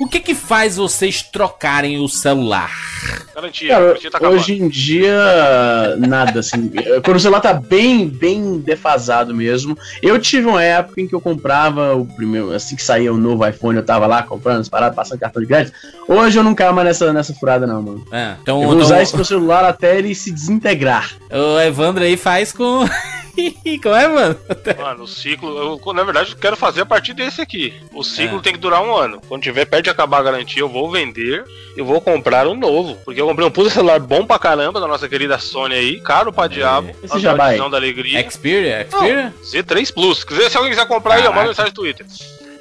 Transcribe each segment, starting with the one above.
O que que faz vocês trocarem o celular? Garantia, Cara, garantia tá hoje em dia, nada, assim. Quando o celular tá bem, bem defasado mesmo. Eu tive uma época em que eu comprava o primeiro, assim que saía o novo iPhone, eu tava lá comprando as paradas, passando cartão de crédito. Hoje eu não caio mais nessa, nessa furada, não, mano. É, então, Eu vou então usar esse meu celular até ele se desintegrar. o Evandro aí faz com. Como é, mano? Mano, o ciclo, eu, na verdade, eu quero fazer a partir desse aqui. O ciclo É. tem que durar um ano. Quando tiver perto de acabar a garantia, eu vou vender eu vou comprar um novo. Porque eu comprei um puta celular bom pra caramba da nossa querida Sony aí, caro pra diabo. Esse já vai. da alegria. Xperia? Não, Xperia? Z3 Plus. Se alguém quiser comprar aí, eu Caraca. mando mensagem no Twitter.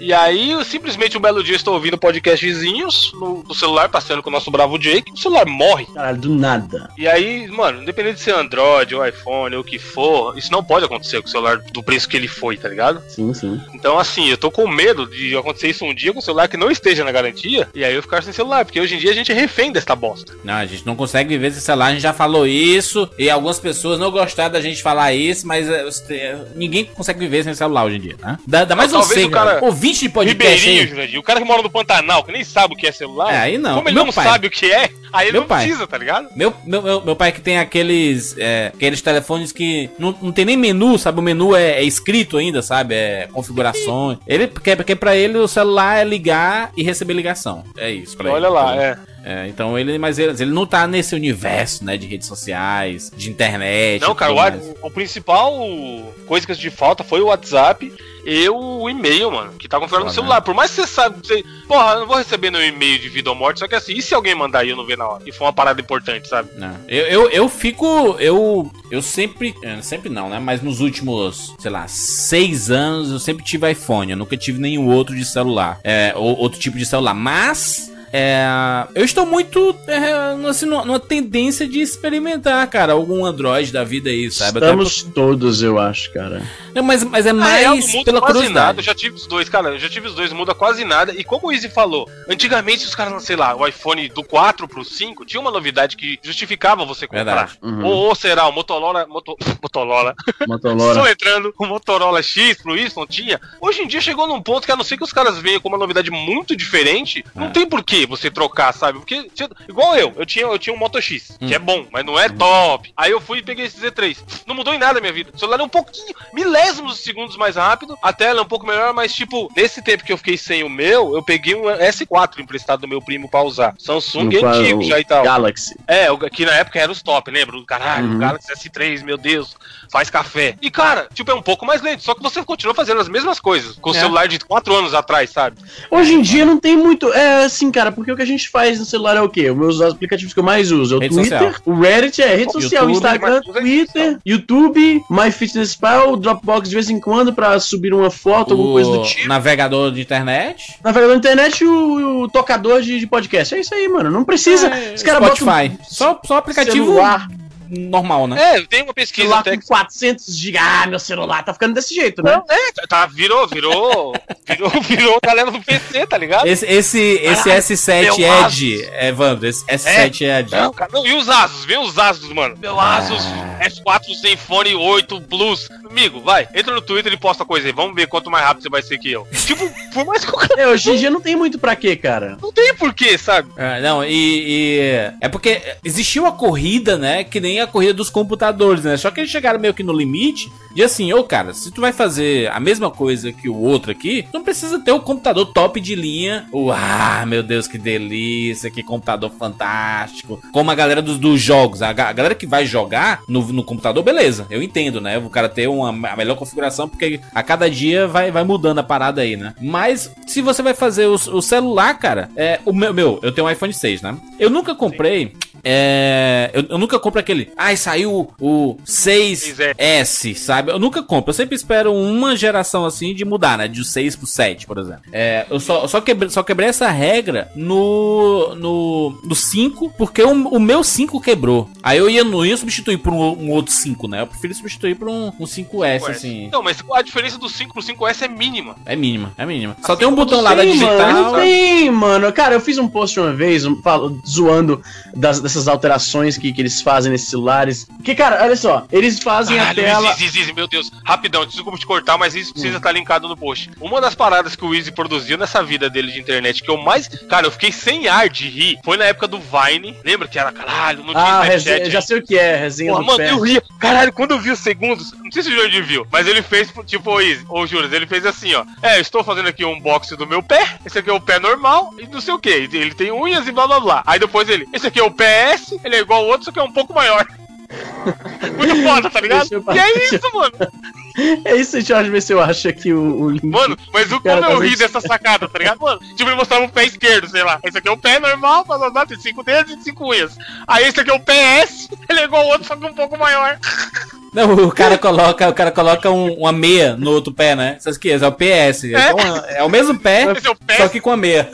E aí, eu, simplesmente um belo dia estou ouvindo podcastzinhos no, no celular, passeando com o nosso bravo Jake, o celular morre. Caralho, do nada. E aí, mano, independente de ser Android ou iPhone ou o que for, isso não pode acontecer com o celular do preço que ele foi, tá ligado? Sim, sim. Então, assim, eu tô com medo de acontecer isso um dia com o celular que não esteja na garantia, e aí eu ficar sem celular, porque hoje em dia a gente é refém desta bosta. Não, a gente não consegue viver sem celular, a gente já falou isso, e algumas pessoas não gostaram da gente falar isso, mas é, você- ninguém consegue viver sem celular hoje em dia, né? Dá, dá mais Não, você, o cara- cara. Ouvinte de podcast Ribeirinho. Jurandir, o cara que mora no Pantanal, que nem sabe o que é celular, É, aí não. como ele Meu não pai. sabe o que é, aí ele Meu não pai. precisa, tá ligado? Meu, meu, meu, meu pai que tem aqueles é, aqueles telefones que não, não tem nem menu, sabe? O menu é, é escrito ainda, sabe? É configurações. Ele, porque, porque pra ele o celular é ligar e receber ligação. É isso pra Olha ele. lá, é. É, então ele, mas ele, ele não tá nesse universo, né? De redes sociais, de internet. Não, cara, o, o principal coisa que eu senti falta foi o WhatsApp e o e-mail, mano, que tá configurado no celular. Por mais que você sabe, você, porra, eu não vou receber no e-mail de vida ou morte, só que assim, e se alguém mandar e eu não ver na hora? E for uma parada importante, sabe? Não. Eu, eu, eu fico. Eu, eu sempre. é, Sempre não, né? Mas nos últimos, sei lá, seis anos eu sempre tive iPhone. Eu nunca tive nenhum outro de celular. É, ou outro tipo de celular. Mas. É, eu estou muito é, assim, numa, numa tendência de experimentar, cara, algum Android da vida aí, sabe? Até Estamos todos, eu acho, cara. Não, mas, mas é Na real, mais não muda pela quase curiosidade. nada. Eu já tive os dois, cara. Eu já tive os dois, não muda quase nada. E como o Easy falou, antigamente os caras, sei lá, o iPhone do 4 pro 5 tinha uma novidade que justificava você comprar. Uhum. Ou, ou será o Motorola. Moto, Motorola. Motorola. Estou entrando o Motorola X pro Y, tinha. Hoje em dia chegou num ponto que a não ser que os caras venham com uma novidade muito diferente, não É. tem por você trocar, sabe? Porque, igual eu, eu tinha, eu tinha um Moto X, Hum. que é bom, mas não é top. Aí eu fui e peguei esse Z3. Não mudou em nada a minha vida. O celular é um pouquinho, milésimos de segundos mais rápido, a tela é um pouco melhor, mas tipo, nesse tempo que eu fiquei sem o meu, eu peguei um S4 emprestado do meu primo pra usar. Samsung No antigo já e tal. Galaxy. É, que na época era os top, lembra? Caralho, Uhum. o Galaxy S3, meu Deus, faz café. E cara, tipo, é um pouco mais lento, só que você continua fazendo as mesmas coisas com o É. celular de 4 anos atrás, sabe? Hoje em dia não tem muito. É assim, cara, porque o que a gente faz no celular é o quê? Os meus aplicativos que eu mais uso é o Rede Twitter, social. o Reddit, é rede YouTube, social, Instagram, mas tudo é Twitter, YouTube, MyFitnessPal, Dropbox de vez em quando pra subir uma foto, alguma coisa do O tipo. navegador de internet. Navegador na internet e o, o tocador de, de podcast. É isso aí, mano. Não precisa. É, Os caras botam Spotify. Só, só aplicativo celular, normal, né? É, tem uma pesquisa celular até com que. 400 GB. Ah, meu celular tá ficando desse jeito, né? Não, é, tá- tá, virou, virou, virou, virou a galera do PC, tá ligado? Esse, esse, esse Caralho, S7 meu Edge, Evandro, esse S7 Edge. Não, cara, não, e os Asus? Vem os Asus, mano. Meu Asus Ah. S4 Zenfone 8 Plus. Amigo, vai, entra no Twitter e posta coisa aí. Vamos ver quanto mais rápido você vai ser que eu. Tipo, por mais que o cara É, hoje em dia não tem muito pra quê, cara. não tem porquê, sabe? É, não, e, e- É porque existiu a corrida, né? Que nem a corrida dos computadores, né? Só que eles chegaram meio que no limite de assim, ô cara, se tu vai fazer a mesma coisa que o outro aqui, tu não precisa ter o computador top de linha. O, ah, meu Deus, que delícia, que computador fantástico. Como a galera dos, dos jogos, a, ga- a galera que vai jogar no, no computador, beleza, eu entendo, né? O cara ter uma a melhor configuração, porque a cada dia vai, vai mudando a parada aí, né? Mas se você vai fazer o, o celular, cara, é, o meu, meu, eu tenho um iPhone 6, né? Eu nunca comprei. É, eu, eu nunca compro aquele. Ai, saiu o 6S, sabe? Eu nunca compro. Eu sempre espero uma geração assim de mudar, né? De 6 pro 7, por exemplo. É, eu só, só, quebrei, só quebrei essa regra no, no, no 5, porque o, o meu 5 quebrou. Aí eu ia, não ia substituir por um, um outro 5, né? Eu prefiro substituir por um, um 5S, assim. Não, mas a diferença do 5 pro 5S é mínima. É mínima, é mínima. Só Assim tem um botão lá da Sim, digital. Mano, tem, mano. Cara, eu fiz um post uma vez um, falo- zoando das, das dessas alterações que, que eles fazem nesses celulares. Porque, cara, olha só, eles fazem a tela. Easy, Easy, meu Deus, rapidão, desculpa te cortar, mas isso precisa estar linkado no post. Uma das paradas que o Easy produziu nessa vida dele de internet, que eu mais. Cara, eu fiquei sem ar de rir, foi na época do Vine. Lembra que era caralho, não Ah, resenha, já sei o que é, resenha Porra, do mano, pé. eu ria. Caralho, quando eu vi os segundos, não sei se o Jordi viu, mas ele fez, tipo, o Easy, ou Juras, ele fez assim, ó. É, eu estou fazendo aqui um unboxing do meu pé, esse aqui é o pé normal, e não sei o que. Ele tem unhas e blá blá blá. Aí depois ele, esse aqui é o PS, ele é igual ao outro, só que é um pouco maior. Muito foda, tá ligado? E é isso, mano. É isso, deixa eu ver se eu acho aqui o, o link. Mano, mas o Cara, como eu tá ri dessa sacada, tá ligado? Mano, tipo, ele mostrava o pé esquerdo, sei lá. Esse aqui é o pé normal, blá blá, tem cinco dedos e cinco unhas. Aí esse aqui é o PS, ele é igual ao outro, só que um pouco maior. Não, o cara coloca, o cara coloca um- uma meia no outro pé, né? Essas que é o PS. Então, é o mesmo pé, é o pé. só que com a meia.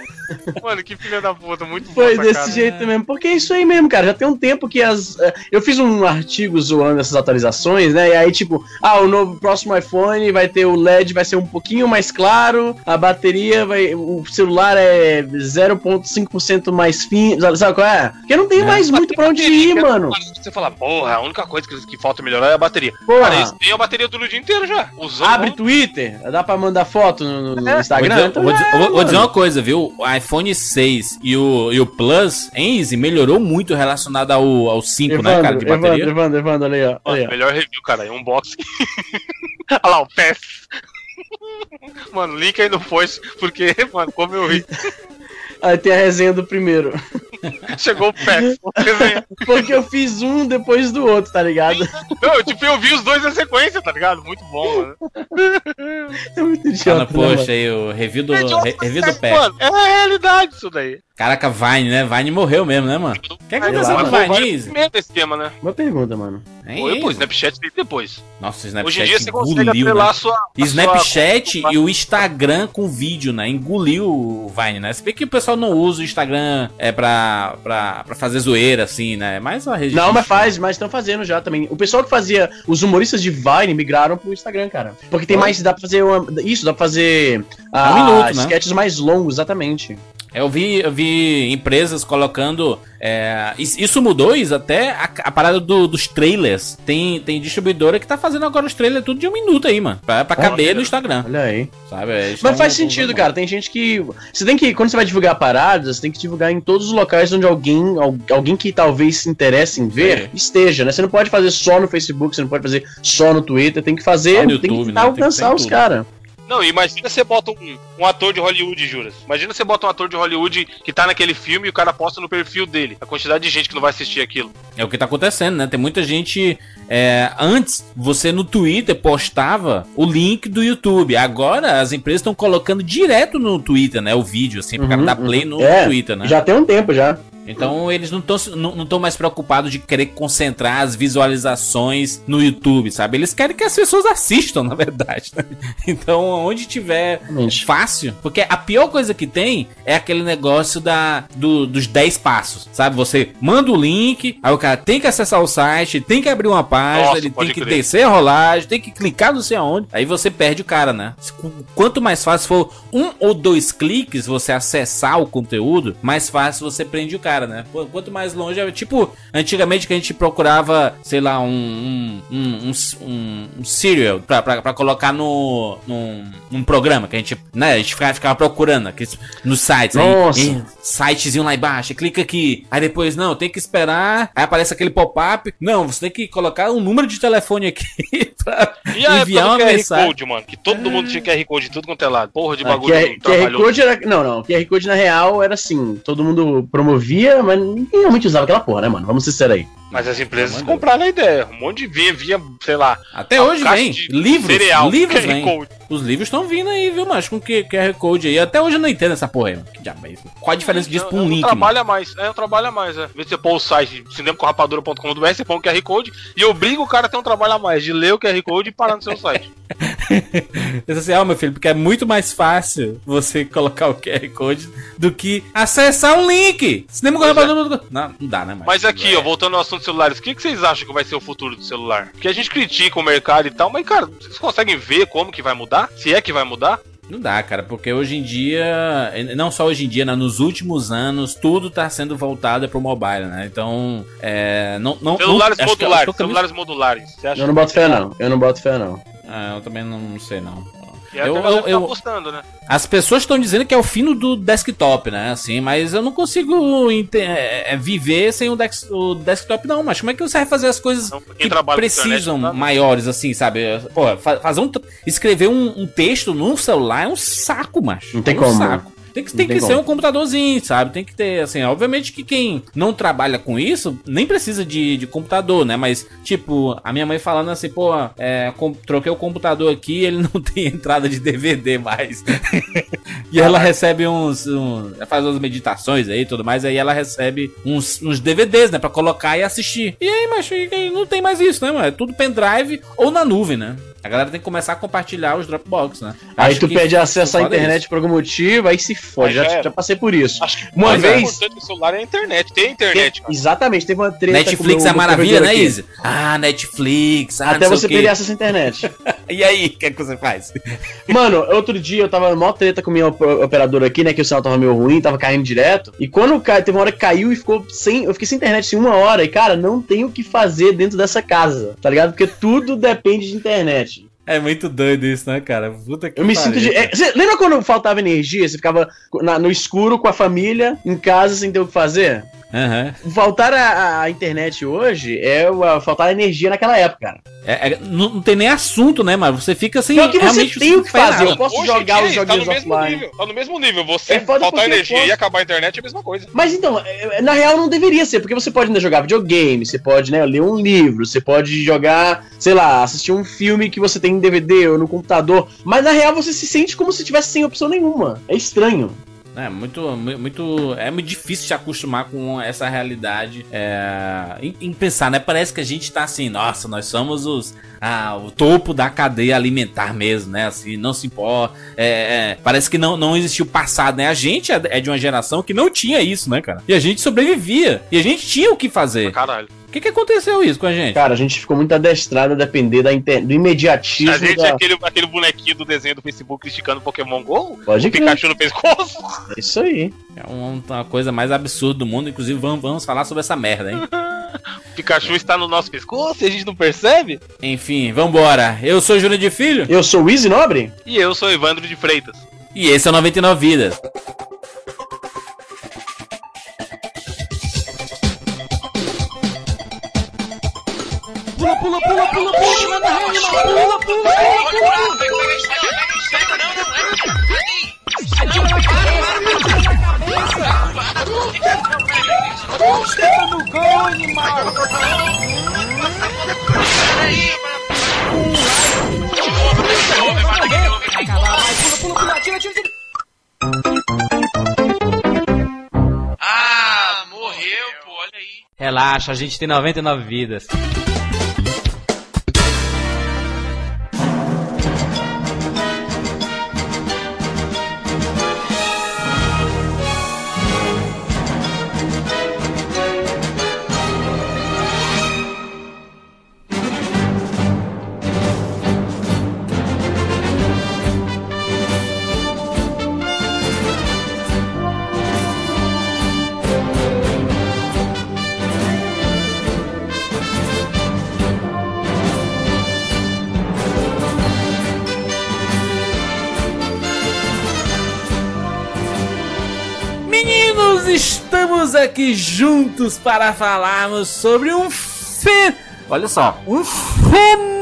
Mano, que filha da puta, muito Foi boa desse sacada. jeito mesmo, porque é isso aí mesmo, cara. Já tem um tempo que as. eh, Eu fiz um artigo zoando essas atualizações, né? E aí, tipo, ah, o novo próximo iPhone vai ter o LED, vai ser um pouquinho mais claro, a bateria vai. O celular é 0,5% mais fino. Sabe, qual é? Porque não tem mais muito pra onde ir, mano. Você fala, porra, a única coisa que, que falta melhorar é a bateria. Porra. Cara, eles têm a bateria do dia inteiro já. Usando Abre Twitter, dá pra mandar foto no, no- É. Instagram. Vou dizer, então vou é, vou- vou dizer uma coisa, viu? O iPhone 6 e o, e o Plus em Easy melhorou muito relacionado ao, ao 5, né, cara, de Evandro, bateria. Evandro, Evandro, Evandro, ali, ó. Mano, Ali, ó. melhor review, cara, é um unboxing. Olha lá, o PES. Mano, link aí no post, porque, mano, como eu ri. Aí tem a resenha do primeiro. Chegou o. Resenha. Porque eu fiz um depois do outro, tá ligado? Não, eu, tipo, eu vi os dois na sequência, tá ligado? Muito bom, mano. É muito idiota. né, mano? aí, o review do, É re- review do pé. Mano, é a realidade isso daí. Caraca, Vine, né? Vine morreu mesmo, né, mano? O que é que aconteceu com o. Vine Easy? Primeiro esquema, né? Boa pergunta, mano. Hein, Foi depois, Easy? Snapchat veio depois. Nossa, o Hoje em Snapchat dia você consegue engoliu, atrelar né? a sua. a Snapchat sua- e o Instagram com vídeo, né? Engoliu o Vine, né? Se bem que o pessoal não usa o Instagram é pra, pra, pra fazer zoeira, assim, né? Mais uma rede. Não, mas faz, mas estão fazendo já também. O pessoal que fazia. Os humoristas de Vine migraram pro Instagram, cara. Porque tem Oi? mais. Dá pra fazer uma, Isso, dá pra fazer. um minuto, né? sketches mais longos, exatamente. Eu vi, eu vi empresas colocando. é, is- isso mudou, Isa, até a, a parada do- dos trailers. Tem, tem distribuidora que tá fazendo agora os trailers tudo de um minuto aí, mano. Pra, pra caber no Instagram, Olha aí. sabe? Eles Mas tão- faz sentido, cara. Tem gente que. Você tem que. Quando você vai divulgar paradas, você tem que divulgar em todos os locais onde alguém. al- Alguém que talvez se interesse em ver É. esteja, né? Você não pode fazer só no Facebook, você não pode fazer só no Twitter, tem que fazer. No tem YouTube, que né? tentar Tem que ser alcançar em os tudo. caras. Não, imagina você bota um, um ator de Hollywood, juras. Imagina você bota um ator de Hollywood que tá naquele filme e o cara posta no perfil dele. A quantidade de gente que não vai assistir aquilo. É o que tá acontecendo, né? Tem muita gente. é, antes, você no Twitter postava o link do YouTube. Agora, as empresas estão colocando direto no Twitter, né? O vídeo, assim, pro cara Uhum, dar play uhum. no É, Twitter, né? Já tem um tempo já. Então eles não estão não, não mais preocupados de querer concentrar as visualizações no YouTube, sabe? Eles querem que as pessoas assistam, na verdade. né? Então, onde tiver fácil, porque a pior coisa que tem é aquele negócio da do- dos 10 passos, sabe? Você manda o link, aí o cara tem que acessar o site, tem que abrir uma página, Nossa, ele tem que crer. descer a rolagem, tem que clicar não sei aonde, aí você perde o cara, né? Quanto mais fácil for um ou dois cliques você acessar o conteúdo, mais fácil você prende o cara, né? Qu- Quanto mais longe, é tipo, antigamente que a gente procurava, sei lá, um um, um, um, um- um serial pra, pra, pra colocar no num, num programa que a gente, né, a gente ficava, ficava procurando aqueles, nos sites, aí, Nossa. aí, sitezinho lá embaixo, clica aqui, aí depois, não, tem que esperar, aí aparece aquele pop-up, não, você tem que colocar um número de telefone aqui pra E a enviar época uma QR mensagem. Code, mano? Que todo mundo tinha QR Code, tudo quanto é lado. Porra de Ah, bagulho QR, QR trabalhoso. Code era. Não, não. QR Code na real era assim. Todo mundo promovia, mas ninguém realmente usava aquela porra, né, mano? Vamos ser sérios aí. Mas as empresas compraram a ideia. Um monte de via, via, sei lá. Até hoje vem. Livros. cereal, livros QR vem. Code. Os livros estão vindo aí, viu, macho? Com QR Code aí. Até hoje eu não entendo essa porra aí, mano. Que diabo é isso? Qual a diferença disso pra é um link, mano? trabalho a mais. É um trabalho a mais, é. Você pôr o site cinemacorrapadura.com.br, você põe um QR Code e obriga o cara a ter um trabalho a mais, de ler o QR Code e parar no seu site. Assim, ó, meu filho, porque é muito mais fácil você colocar o QR Code do que acessar um link. Cinema é. Não, não dá, né, macho? Mas aqui, É. ó, voltando ao assunto dos celulares, o que, que vocês acham que vai ser o futuro do celular? Porque a gente critica o mercado e tal, mas, cara, vocês conseguem ver como que vai mudar? Se é que vai mudar? Não dá, cara, porque hoje em dia, não só hoje em dia, né, nos últimos anos, tudo tá sendo voltado pro mobile, né? Então, é, não, não, Celulares não, acho que- modulares, celulares modulares. Você acha Eu não boto fé, não. Eu não boto fé, não. Ah, eu também não sei, não. é Eu- eu- tá eu- apostando, né? As pessoas estão dizendo que é o fim do desktop, né? Assim, mas eu não consigo é, é, viver sem o, dex- o desktop, não. Mas como é que você vai fazer as coisas Não, quem que precisam internet, não. maiores, assim, sabe? Pô, fa- fazer um. Escrever um, um texto num celular é um saco, macho. Não tem é um como. saco. Tem que, tem que ser um computadorzinho, sabe? Tem que ter, assim, obviamente que quem não trabalha com isso nem precisa de, de computador, né? Mas, tipo, a minha mãe falando assim, pô, é, troquei o computador aqui ele não tem entrada de DVD mais. e ela recebe uns. uns faz umas meditações aí e tudo mais, aí ela recebe uns, uns DVDs, né? Pra colocar e assistir. E aí, mas não tem mais isso, né, mano? É tudo pendrive ou na nuvem, né? A galera tem que começar a compartilhar os Dropbox, né? Aí Acho tu que perde acesso à internet isso. por algum motivo, aí se fode. Já, já passei por isso. Acho que Uma o vez- do celular é a internet. Tem internet, cara. Exatamente, teve uma treta Netflix com é o meu maravilha, né. Izzy? Ah, Netflix. Ah, Até você o perder acesso à internet. E aí, o que, é que você faz? Mano, outro dia eu tava mó treta com minha op- operadora aqui, né? Que o sinal tava meio ruim, tava caindo direto. E quando cai, teve uma hora que caiu e ficou sem. Eu fiquei sem internet assim uma hora. E, cara, não tem o que fazer dentro dessa casa, tá ligado? Porque tudo depende de internet. É muito doido isso, né, cara? Puta que Eu me sinto de. é, você lembra quando faltava energia? Você ficava na- no escuro com a família, em casa, sem ter o que fazer? Aham. Faltar a, a internet hoje é faltar energia naquela época, cara. É- é- não, não tem nem assunto, né, mano? Você fica sem. Pior que você tem o que faz fazer, nada. eu posso Hoje jogar os dia, tá no joguinhos mesmo offline. nível. Tá no mesmo nível. Você É faltar energia posso- e acabar a internet é a mesma coisa. Mas então, é, na real não deveria ser, porque você pode ainda jogar videogame, você pode né, ler um livro, você pode jogar, sei lá, assistir um filme que você tem em DVD ou no computador, mas na real você se sente como se tivesse sem opção nenhuma. É estranho. É muito, mu- muito. É muito difícil se acostumar com essa realidade. É, em, em pensar, né? Parece que a gente tá assim, nossa, nós somos os. Ah, o topo da cadeia alimentar mesmo, né? Assim, não se importa. É, é, parece que não, não existiu passado, né? A gente é é de uma geração que não tinha isso, né, cara? E a gente sobrevivia. E a gente tinha o que fazer. Caralho. O que, que aconteceu isso com a gente? Cara, a gente ficou muito adestrado a depender da inter... do imediatismo. A gente da... é aquele, aquele bonequinho do desenho do Facebook criticando Pokémon GO? Pode o crer. Pikachu no pescoço? É isso aí. É um- uma coisa mais absurda do mundo. Inclusive, vamos, vamos falar sobre essa merda, hein? O Pikachu está no nosso pescoço e a gente não percebe? Enfim, vambora. Eu sou Júlio de Filho Eu sou o Easy Nobre? E eu sou Evandro de Freitas. e esse é o 99 Vidas. Ah, morreu, pô, olha aí. Relaxa, a gente tem 99 vidas. Aqui juntos para falarmos sobre um fe... Olha só, um fenômeno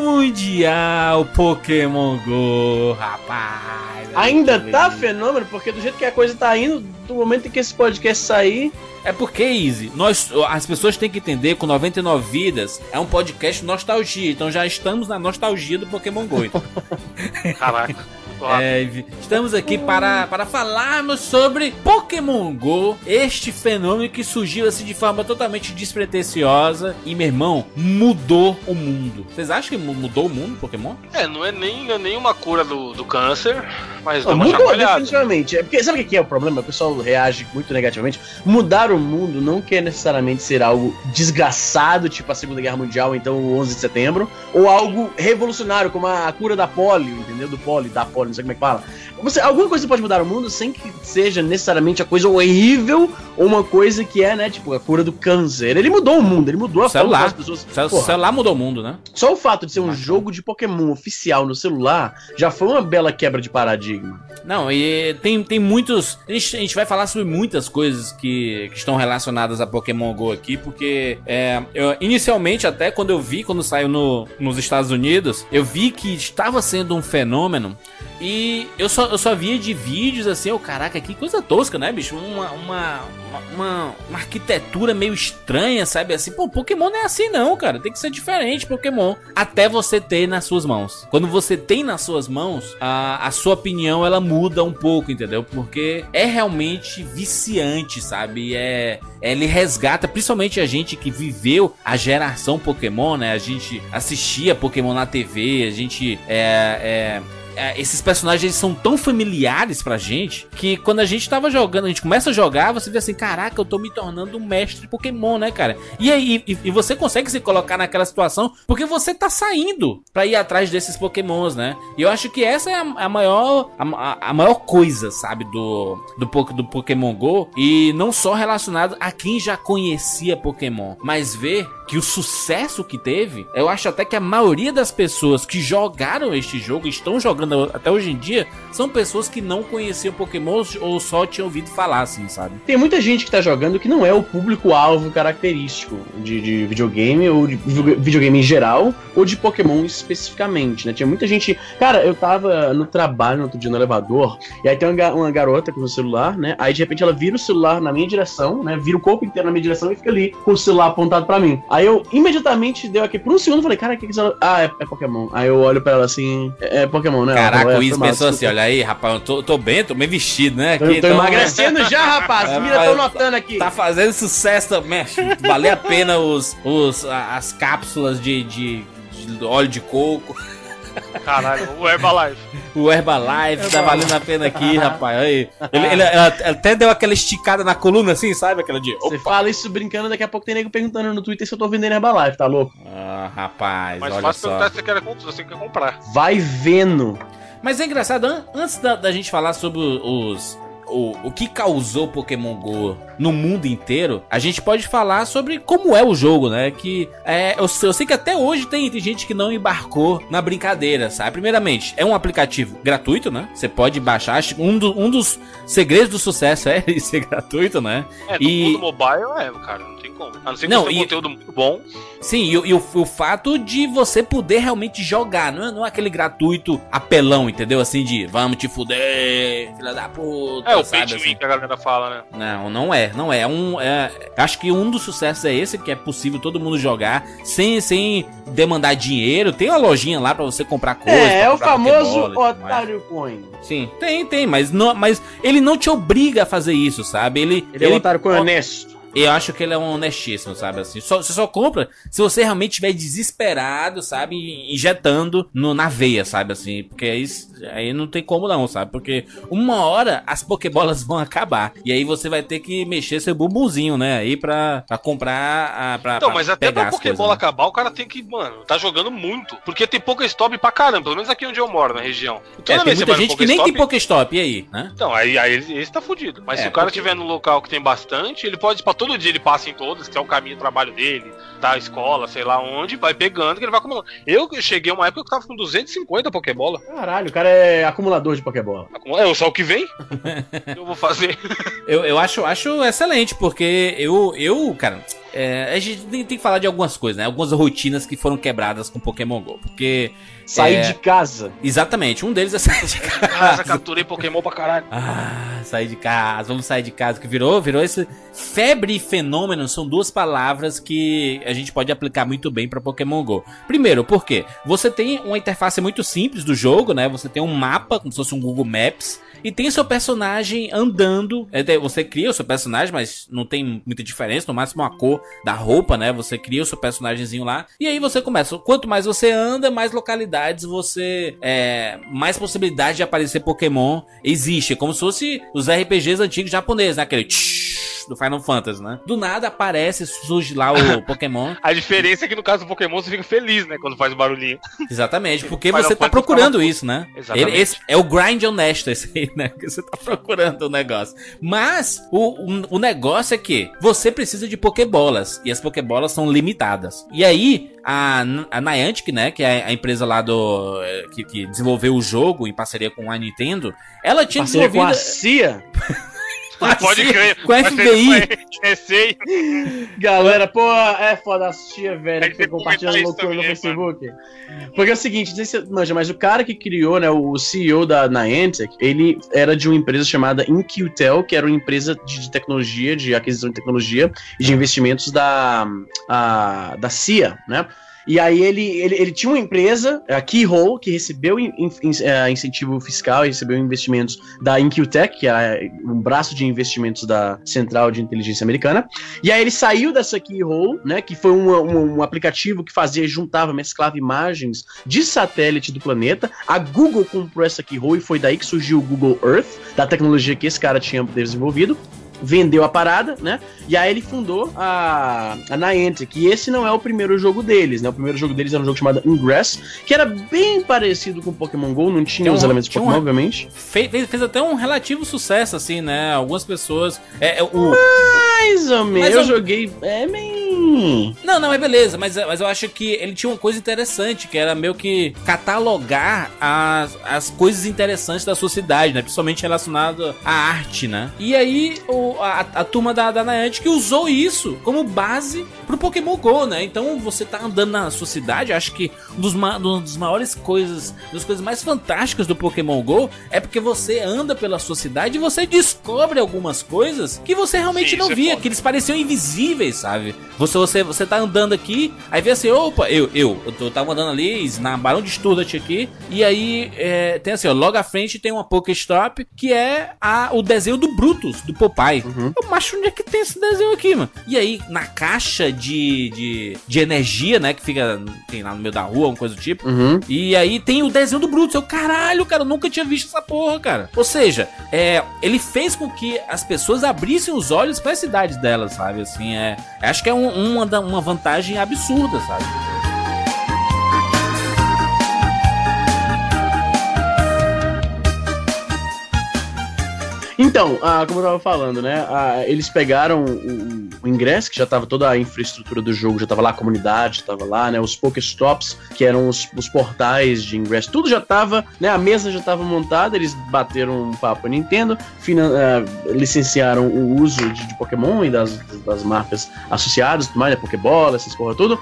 mundial Pokémon Go, rapaz. Ainda tá fenômeno, porque do jeito que a coisa tá indo, do momento em que esse podcast sair, É porque, Easy, nós, as pessoas têm que entender que o 99 Vidas é um podcast nostalgia, então já estamos na nostalgia do Pokémon Go. então. Caraca. É, estamos aqui para, para falarmos sobre Pokémon Go, este fenômeno que surgiu assim de forma totalmente despretensiosa e, meu irmão, mudou o mundo. Vocês acham que mu- mudou o mundo, Pokémon? É, não é nem, não é nem uma cura do, do câncer, Mas Não, mudou chacoalhada. definitivamente. É porque, sabe o que que é o problema? O pessoal reage muito negativamente. Mudar o mundo não quer necessariamente ser algo desgraçado, tipo a Segunda Guerra Mundial, então o 11 de setembro, ou algo revolucionário, como a cura da polio, entendeu? Do polio, da polio, não sei como é que fala. Você, alguma coisa pode mudar o mundo sem que seja necessariamente a coisa horrível ou uma coisa que é, né, tipo, a cura do câncer. Ele mudou o mundo, ele mudou a Celular. forma como as pessoas. O cel- Porra, celular mudou o mundo, né? só o fato de ser um jogo de Pokémon oficial no celular já foi uma bela quebra de paradigma. Não, e tem, tem muitos. A gente, a gente vai falar sobre muitas coisas que, que estão relacionadas a Pokémon GO aqui, porque é, eu- inicialmente, até quando eu vi, quando saiu no, nos Estados Unidos, eu vi que estava sendo um fenômeno. E eu só, eu só via de vídeos assim, ô caraca, que coisa tosca, né, bicho? Uma, uma, uma, uma- uma arquitetura meio estranha, sabe? Assim, pô, Pokémon não é assim não, cara. Tem que ser diferente, Pokémon. Até você ter nas suas mãos. Quando você tem nas suas mãos, a, a sua opinião ela muda um pouco, entendeu? Porque é realmente viciante, sabe? É, é, ele resgata, principalmente a gente que viveu a geração Pokémon, né? A gente assistia Pokémon na TV, a gente é, é, é, esses personagens são tão familiares pra gente que quando a gente tava jogando, a gente começa a jogar, você vê assim, caraca, eu tô me tornando um mestre Pokémon, né, cara? E aí, e, e você consegue se colocar naquela situação porque você tá saindo pra ir atrás desses Pokémons, né? E eu acho que essa é a, a maior a, a- maior coisa, sabe, do, do, do Pokémon GO. E não só relacionado a quem já conhecia Pokémon, mas ver que o sucesso que teve, eu acho até que a maioria das pessoas que jogaram este jogo, estão jogando até hoje em dia, são pessoas que não conheciam Pokémon ou só tinham ouvido falar, assim, sabe? Tem muita gente que tá jogando que não é o público-alvo característico de, de videogame, ou de vi- videogame em geral, ou de Pokémon especificamente, né? Tinha muita gente. Cara, eu tava no trabalho no outro dia no elevador, e aí tem uma, ga- uma garota com o celular, né? Aí de repente ela vira o celular na minha direção, né? Vira o corpo inteiro na minha direção e fica ali com o celular apontado pra mim. Aí eu imediatamente deu aqui por um segundo falei, cara, o que que você. Ah, é, é Pokémon. Aí eu olho pra ela assim, é, é Pokémon, né? Ela Caraca, o "É, Is foi mal, pensou assim, desculpa." olha aí, rapaz, eu tô, tô bem, tô bem vestido, né? Eu Aqui, tô então- emagrecendo já, rapaz. As meninas estão notando aqui. Tá fazendo sucesso, mexe. Valeu a pena os, os, as cápsulas de, de, de óleo de coco. Caralho, o Herbalife. O Herbalife tá valendo a pena aqui, rapaz. Aí. Ele, ele- até deu aquela esticada na coluna assim, sabe? Aquela de. Você fala isso brincando, daqui a pouco tem nego perguntando no Twitter se eu tô vendendo Herbalife, tá louco? Ah, rapaz, Mas olha fácil só. perguntar se você quer, se você quer comprar. Vai vendo. Mas é engraçado, an- antes da, da gente falar sobre os. O, o que causou Pokémon GO no mundo inteiro, a gente pode falar sobre como é o jogo, né? Que é, eu, sei- eu sei que até hoje tem, tem gente que não embarcou na brincadeira, sabe? Primeiramente, é um aplicativo gratuito, né? Você pode baixar. Um, do- um dos segredos do sucesso é ele ser gratuito, né? É, no E- mundo mobile é, cara, como. A não ser que Não, você e- um conteúdo muito bom. Sim, e, o- e o, o fato de você poder realmente jogar, não é, não é aquele gratuito apelão, entendeu? Assim de vamos te fuder, filha da puta. É, o sabe, pay assim. que a galera fala, né? Não, não é, não é. É um, é- acho que um dos sucessos é esse, que é possível todo mundo jogar sem, sem demandar dinheiro. Tem uma lojinha lá pra você comprar coisas. é, é pra o comprar famoso otário coin. Sim, tem, tem, mas, não, mas ele não te obriga a fazer isso, sabe? Ele, Ele, é um otário coin honesto. Eu acho que ele é um honestíssimo, sabe? Assim, só, você só compra se você realmente estiver desesperado, sabe? Injetando no, na veia, sabe? Assim, porque aí, aí não tem como não, sabe? Porque uma hora as Pokébolas vão acabar. E aí você vai ter que mexer seu bumbumzinho, né? Aí pra, pra comprar. A, pra, Então, pra mas até pra Pokébola coisas, né? acabar, o cara tem que, mano, tá jogando muito. Porque tem Pokéstop pra caramba, pelo menos aqui onde eu moro, na região. Toda É, tem muita no gente que nem tem Pokéstop- e aí, né? Então, aí, aí esse tá fudido. Mas É, se o cara porque- estiver num local que tem bastante, ele pode, pra todo dia ele passa em todas, que é o caminho do trabalho dele, da escola, sei lá onde, vai pegando, que ele vai acumulando. Eu cheguei uma época que eu tava com 250 Pokébola. Caralho, o cara é acumulador de Pokébola. É, o só o que vem? eu vou fazer. Eu, eu acho, acho excelente, porque eu, eu cara, é, a gente tem, tem que falar de algumas coisas, né? Algumas rotinas que foram quebradas com Pokémon GO. Porque, Sair É. de casa. exatamente, um deles é sair de Casa, casa. capturei Pokémon pra caralho. Ah, sair de casa, vamos sair de casa, que virou, virou esse febre e fenômeno, são duas palavras que a gente pode aplicar muito bem para Pokémon Go. Primeiro, por quê? Você tem uma interface muito simples do jogo, né? Você tem um mapa, como se fosse um Google Maps, e tem seu personagem andando. É, você cria o seu personagem, mas não tem muita diferença, no máximo a cor da roupa, né? Você cria o seu personagemzinho lá. E aí você começa. Quanto mais você anda, mais localidades você. É, mais possibilidade de aparecer Pokémon existe. É como se fosse os RPGs antigos japoneses, né? Aquele. Tsh, do Final Fantasy, né? Do nada aparece, surge lá o Pokémon. A diferença é que no caso do Pokémon você fica feliz, né? Quando faz o barulhinho. Exatamente, porque Final você tá procurando isso, né? Exatamente. Ele, esse é o grind honesto esse aí, né? Que você tá procurando o negócio. Mas o, o, o negócio é que você precisa de Pokébolas. E as Pokébolas são limitadas. E aí, a, a Niantic, né? Que é a empresa lá do. Eh, que, que desenvolveu o jogo em parceria com a Nintendo. Ela tinha parceria desenvolvido. Com a CIA? Pode crer. Com a FBI. sei. Galera, pô, é foda assistir, velho, que compartilhando loucura no Facebook. Mano. Porque é o seguinte, não sei se manja, mas o cara que criou, né, o CEO da Niantic, ele era de uma empresa chamada Inqtel, que era uma empresa de, tecnologia, de aquisição de tecnologia e de investimentos da, a, da CIA, né? E aí ele, ele, ele tinha uma empresa, a Keyhole, que recebeu in, in, uh, incentivo fiscal e recebeu investimentos da Inqtech, que é um braço de investimentos da Central de Inteligência Americana. E aí ele saiu dessa Keyhole, né, que foi um, um, um aplicativo que fazia, juntava, mesclava imagens de satélite do planeta. A Google comprou essa Keyhole e foi daí que surgiu o Google Earth, da tecnologia que esse cara tinha desenvolvido vendeu a parada, né? E aí ele fundou a, a Niantic. E esse não é o primeiro jogo deles, né? O primeiro jogo deles era um jogo chamado Ingress, que era bem parecido com Pokémon GO, não tinha os elementos de Pokémon, um, obviamente. Fez, fez, até um relativo sucesso, assim, né? Algumas pessoas. É, é o... Mais ou menos. Eu, eu joguei. É meio. Não, não, é beleza, mas, mas eu acho que ele tinha uma coisa interessante, que era meio que catalogar as, as coisas interessantes da sociedade, né? Principalmente relacionado à arte, né? E aí o, a, a turma da, da Niantic usou isso como base pro Pokémon GO, né? Então você tá andando na sua cidade, acho que dos, uma dos maiores coisas, das coisas mais fantásticas do Pokémon GO é porque você anda pela sua cidade e você descobre algumas coisas que você realmente Sim, não é via, é que eles pareciam invisíveis, sabe? Você, você, você tá andando aqui, aí vê assim, opa, eu, eu, eu, eu tava andando ali na Barão de Studat aqui, e aí é, tem assim, ó, logo à frente tem uma Pokéstop que é a, o desenho do Brutus, do Popeye. Uhum. Eu acho onde é que tem esse desenho aqui, mano. E aí, na caixa de, de, de energia, né? Que fica tem lá no meio da rua, uma coisa do tipo. Uhum. E aí tem o desenho do Brutus. Eu, caralho, cara, eu nunca tinha visto essa porra, cara. Ou seja, é, ele fez com que as pessoas abrissem os olhos para as cidades delas, sabe? Assim, é. Acho que é um, uma, uma vantagem absurda, sabe? Então, ah, como eu tava falando, né? Ah, eles pegaram o, o, ingresso, que já tava toda a infraestrutura do jogo, já tava lá a comunidade, tava lá, né? Os Pokéstops, que eram os, os portais de ingresso, tudo já tava, né? A mesa já tava montada, eles bateram um papo a Nintendo, finan, uh, licenciaram o uso de, de Pokémon e das, das marcas associadas, tudo mais, né? Pokébola, essas porra tudo.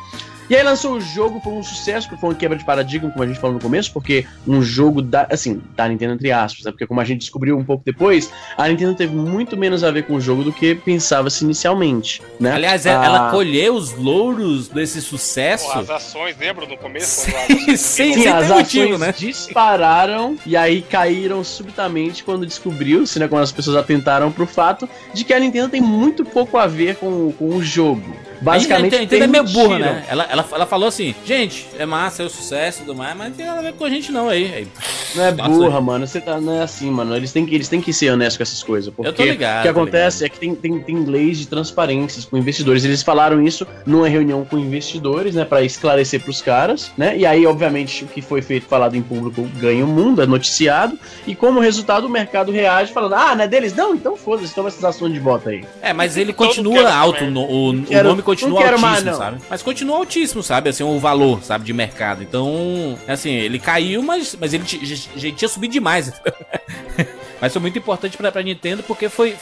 E aí lançou o jogo, foi um sucesso, foi uma quebra de paradigma, como a gente falou no começo, porque um jogo da, assim, da Nintendo entre aspas, né? Porque como a gente descobriu um pouco depois, a Nintendo teve muito menos a ver com o jogo do que pensava-se inicialmente, né? Aliás, é, a... ela colheu os louros desse sucesso. as ações, lembra no começo? Sim, sim, sim as motivo, ações né? dispararam e aí caíram subitamente quando descobriu-se, né? Quando as pessoas atentaram pro fato de que a Nintendo tem muito pouco a ver com, com o jogo. Basicamente, a Nintendo é meio burra, né? Ela, ela, ela falou assim, gente, é massa, é o sucesso e tudo mais, mas não tem nada a ver com a gente não aí. aí não é burra, aí. mano. Você tá, não é assim, mano. Eles têm que, eles têm que ser honestos com essas coisas. Porque Eu tô ligado. O que acontece ligado. é que tem, tem, tem leis de transparências com investidores. Eles falaram isso numa reunião com investidores, né? Pra esclarecer pros caras, né? E aí, obviamente, o que foi feito falado em público ganha o mundo, é noticiado. E como resultado, o mercado reage falando, ah, não é deles? Não, então foda-se, toma essas ações de volta aí. É, mas ele continua alto, no, o, o nome continua altíssimo, mais, sabe? Mas continua altíssimo, sabe? Assim, o valor, sabe, de mercado. Então, assim, ele caiu, mas, mas ele já tinha subido demais. mas foi muito importante pra, pra Nintendo porque foi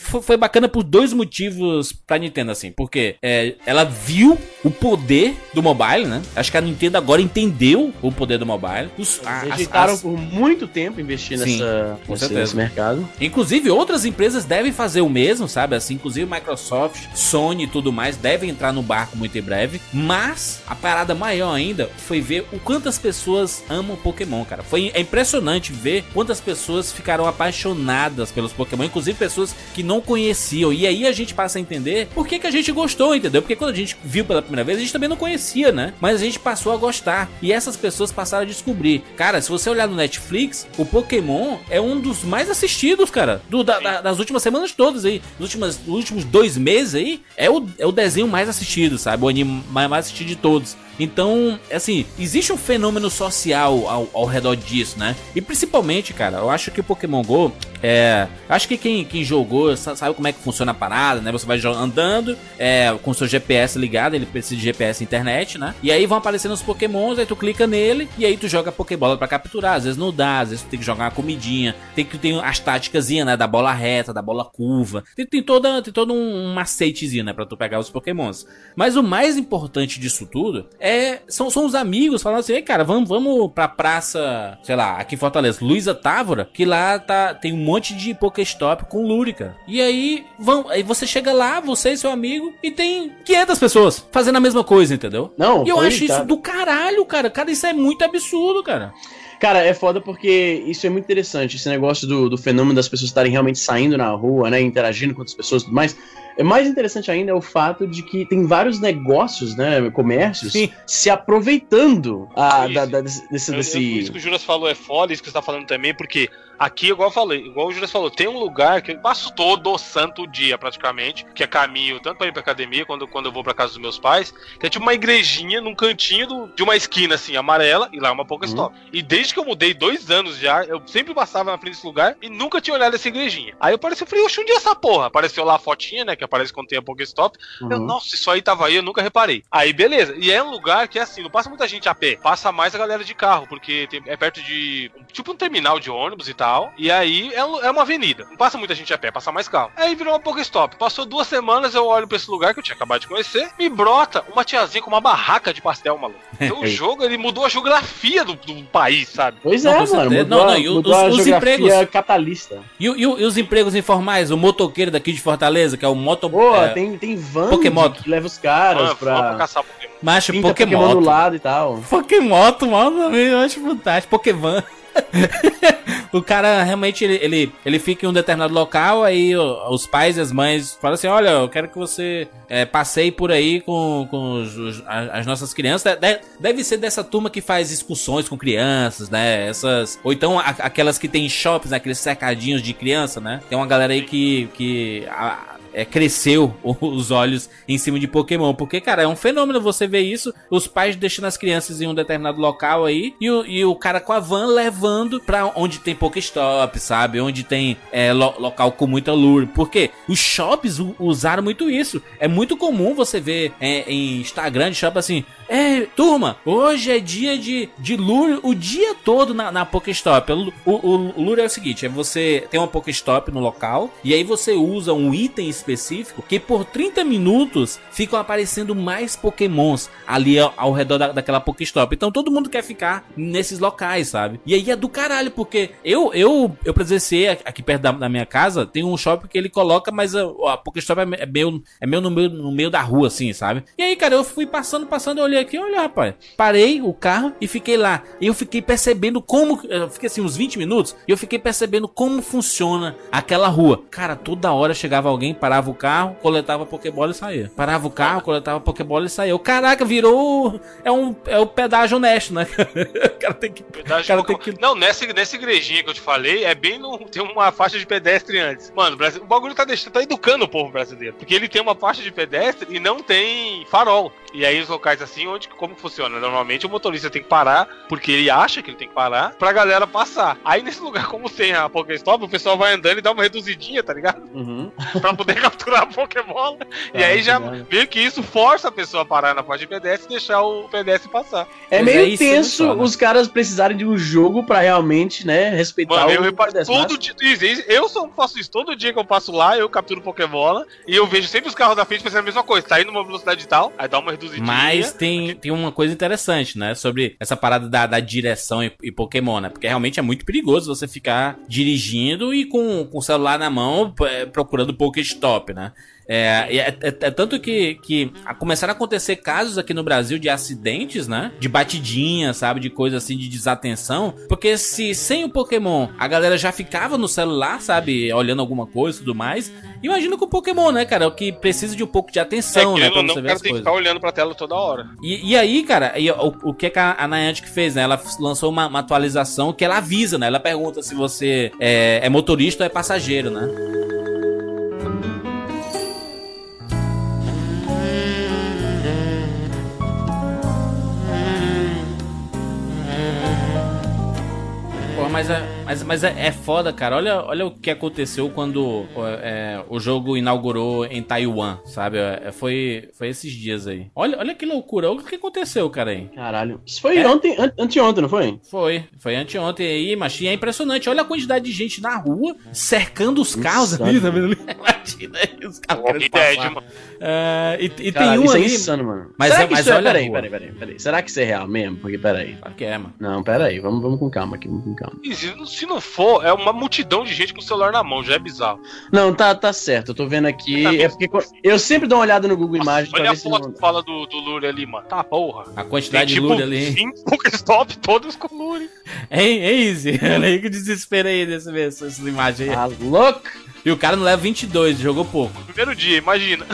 foi, bacana por dois motivos pra Nintendo, assim. Porque é, ela viu o poder do mobile, né? Acho que a Nintendo agora entendeu o poder do mobile. Os, a, Eles as- por muito tempo investir Sim, nessa, com nesse, certeza. nesse mercado. Inclusive, outras empresas devem fazer o mesmo, sabe? Assim, inclusive Microsoft, Sony e tudo mais devem entrar no barco muito em breve. Mas a parada maior ainda foi ver o quantas pessoas amam Pokémon, cara. Foi é impressionante ver quantas pessoas ficaram apaixonadas pelos Pokémon, inclusive pessoas que não conheciam. E aí a gente passa a entender por que, que a gente gostou, entendeu? Porque quando a gente viu pela primeira vez, a gente também não conhecia, né? Mas a gente passou a gostar. E essas pessoas passaram a descobrir. Cara, se você olhar no Netflix, o Pokémon é um dos mais assistidos, cara. do- da- da- das últimas semanas todas aí. Nos últimos, nos últimos dois meses aí, é o, é o desenho mais assistido, sabe? O anime mais, mais assistido de todos. Então, assim, existe um fenômeno social ao, ao redor disso, né? E principalmente, cara, eu acho que o Pokémon GO é. Acho que quem, quem jogou sa- sabe como é que funciona a parada, né? Você vai andando é, com seu GPS ligado, ele precisa de GPS internet, né? E aí vão aparecendo os Pokémons, aí tu clica nele e aí tu joga Pokébola pra capturar. Às vezes não dá, às vezes tu tem que jogar uma comidinha, tem que ter as táticas, né? Da bola reta, da bola curva. Tem, tem, toda, tem todo um macetezinho, né? Pra tu pegar os Pokémons. Mas o mais importante disso tudo é são, são os amigos falando assim, cara, vamos, vamos pra praça, sei lá, aqui em Fortaleza, Luísa Távora, que lá tá, tem um monte de Pokéstop com Lúrica. E aí, vão, aí você chega lá, você e seu amigo, e tem 500 pessoas fazendo a mesma coisa, entendeu? Não, E eu acho tá. isso do caralho, cara. Cara, isso é muito absurdo, cara. Cara, é foda porque isso é muito interessante. Esse negócio do, do fenômeno das pessoas estarem realmente saindo na rua, né? Interagindo com outras pessoas e tudo mais. É mais interessante ainda é o fato de que tem vários negócios, né? Comércios Sim. se aproveitando a, Isso. da, da- desse, desse, Eu- eu- desse- isso que o Juras falou é foda, isso que você tá falando também, porque aqui, igual eu falei, igual o Juras falou, tem um lugar que eu passo todo santo dia, praticamente, que é caminho tanto pra ir pra academia, quando, quando eu vou pra casa dos meus pais, que é tipo uma igrejinha num cantinho do- de uma esquina, assim, amarela, e lá é uma Pokéstop. E desde que eu mudei dois anos já, eu sempre passava na frente desse lugar e nunca tinha olhado essa igrejinha. Aí eu pareci, eu falei, oxe, onde é essa porra? Apareceu lá a fotinha, né, que aparece quando tem a Pokéstop, eu, Uhum. nossa, isso aí tava aí, eu nunca reparei. Aí, beleza. E é um lugar que é assim, não passa muita gente a pé, passa mais a galera de carro, porque tem- é perto de. tipo um terminal de ônibus e tal. E aí é, é uma avenida. Não passa muita gente a pé, passa mais carro. Aí virou uma Pokéstop. Passou duas semanas, eu olho pra esse lugar que eu tinha acabado de conhecer, me brota uma tiazinha com uma barraca de pastel, maluco. Então o jogo, ele mudou a geografia do, do país, sabe? Pois Não, é, mano. Mudou, Não, não, e o- mudou os- a os empregos? catalista. E, e e os empregos informais? O motoqueiro daqui de Fortaleza, que é o moto. Pô, é, tem, tem van Pokémoto. que leva os caras Ah, pra pra. caçar Pokémon. Macho, Pinta Pokémon do Pokémon. lado e tal. Pokémoto, mano, eu acho fantástico. Pokémon. o cara realmente ele, ele, ele fica em um determinado local, aí os pais e as mães falam assim: Olha, eu quero que você é, passeie por aí com, com os- os- as nossas crianças. De- deve ser dessa turma que faz excursões com crianças, né? Essas. Ou então aquelas que tem shoppings, né? aqueles cercadinhos de criança, né? Tem uma galera aí que. que a- é, cresceu os olhos em cima de Pokémon. Porque, cara, é um fenômeno você ver isso. Os pais deixando as crianças em um determinado local aí. E o, e o cara com a van levando pra onde tem Pokéstop, sabe? Onde tem é, lo- local com muita lure. Porque os shops usaram muito isso. É muito comum você ver é, em Instagram de shop assim. É, turma, hoje é dia de, de lure o dia todo na, na Pokéstop. O, o, o lure é o seguinte: é você tem uma Pokéstop no local e aí você usa um item específico que por 30 minutos ficam aparecendo mais Pokémons ali ao, ao redor da, daquela Pokéstop. Então todo mundo quer ficar nesses locais, sabe? E aí é do caralho, porque eu eu, eu presenciei aqui perto da, da minha casa, tem um shopping que ele coloca, mas a, a Pokéstop é, é meio, é meio no, meio no meio da rua, assim, sabe? E aí, cara, eu fui passando, passando, eu olhei aqui, olha, rapaz, parei o carro e fiquei lá. E eu fiquei percebendo como, eu fiquei assim uns 20 minutos, e eu fiquei percebendo como funciona aquela rua. Cara, toda hora chegava alguém, parava o carro, coletava Pokébola e saía. Parava o carro, coletava Pokébola e saía. O caraca, virou. É um é o pedágio honesto, né? o cara tem que. Verdade, Cara, tem que- Não, nessa, nessa igrejinha que eu te falei, é bem no. Tem uma faixa de pedestre antes. Mano, o, Brasil, o bagulho tá, deixando, tá educando o povo brasileiro. Porque ele tem uma faixa de pedestre e não tem farol. E aí os locais assim, onde como funciona? Normalmente o motorista tem que parar, porque ele acha que ele tem que parar, pra galera passar. Aí nesse lugar, como tem a Pokéstop, o pessoal vai andando e dá uma reduzidinha, tá ligado? Uhum. Pra poder capturar Pokémon. e aí já meio que isso força a pessoa a parar na parte de PDS e deixar o PDS passar. É meio é, é tenso os caras precisarem de um jogo pra realmente, né, respeitar Mano, eu o reparo PDS, todo dia. Eu só faço isso todo dia que eu passo lá, eu capturo Pokébola e eu vejo sempre os carros da frente fazendo a mesma coisa. Tá indo numa velocidade tal, aí dá uma reduzidinha. Mas tem, tem uma coisa interessante, né? Sobre essa parada da, da direção e, e Pokémon, né? Porque realmente é muito perigoso você ficar dirigindo e com, com o celular na mão é, procurando Pokéstop, né? É, é, é- é tanto que, que começaram a acontecer casos aqui no Brasil de acidentes, né? De batidinha, sabe? De coisa assim, de desatenção. Porque se sem o Pokémon a galera já ficava no celular, sabe? Olhando alguma coisa e tudo mais. Imagina com o Pokémon, né, cara? O que precisa de um pouco de É, atenção, né? querendo Pra não, você o ver cara as tem que coisas. ficar olhando pra tela toda hora. E, e aí, cara, e o, o que, que a, a Niantic fez, né? Ela lançou uma, uma atualização que ela avisa, né? Ela pergunta se você é, é motorista ou é passageiro, né? Mas, é, mas, mas é, é foda, cara. Olha, olha o que aconteceu quando é, o jogo inaugurou em Taiwan, sabe? É, foi, foi esses dias aí. Olha, olha que loucura. Olha o que aconteceu, cara, aí. Caralho. Isso foi É. ontem, an anteontem, não foi? Foi, foi anteontem aí, mas e é impressionante. Olha a quantidade de gente na rua cercando os carros Insano. ali, tá vendo ali? Imagina aí os carros querendo que ideia, passar. mano. É, e, e tem Caralho, um isso ali. é insano, mano. Mas Será é- que mas isso é... olha Peraí, peraí, peraí, peraí. Será que isso é real mesmo? Porque, peraí. Claro que é, mano. Não, peraí. Vamos, vamos com calma aqui, vamos com calma. E se, se não for, é uma multidão de gente com o celular na mão, já é bizarro. Não, tá, tá certo. Eu tô vendo aqui. Tá. É porque eu sempre dou uma olhada no Google Imagens pra Olha a foto não... que fala do, do Lure ali, mano. Tá porra. A quantidade Tem de tipo lure ali. cinco Pokéstop todos com Lure. Hein, hein, Easy? Olha aí que desespero aí desse, dessas imagens aí. Ah, louco! E o cara não leva 22, jogou pouco. Primeiro dia, imagina.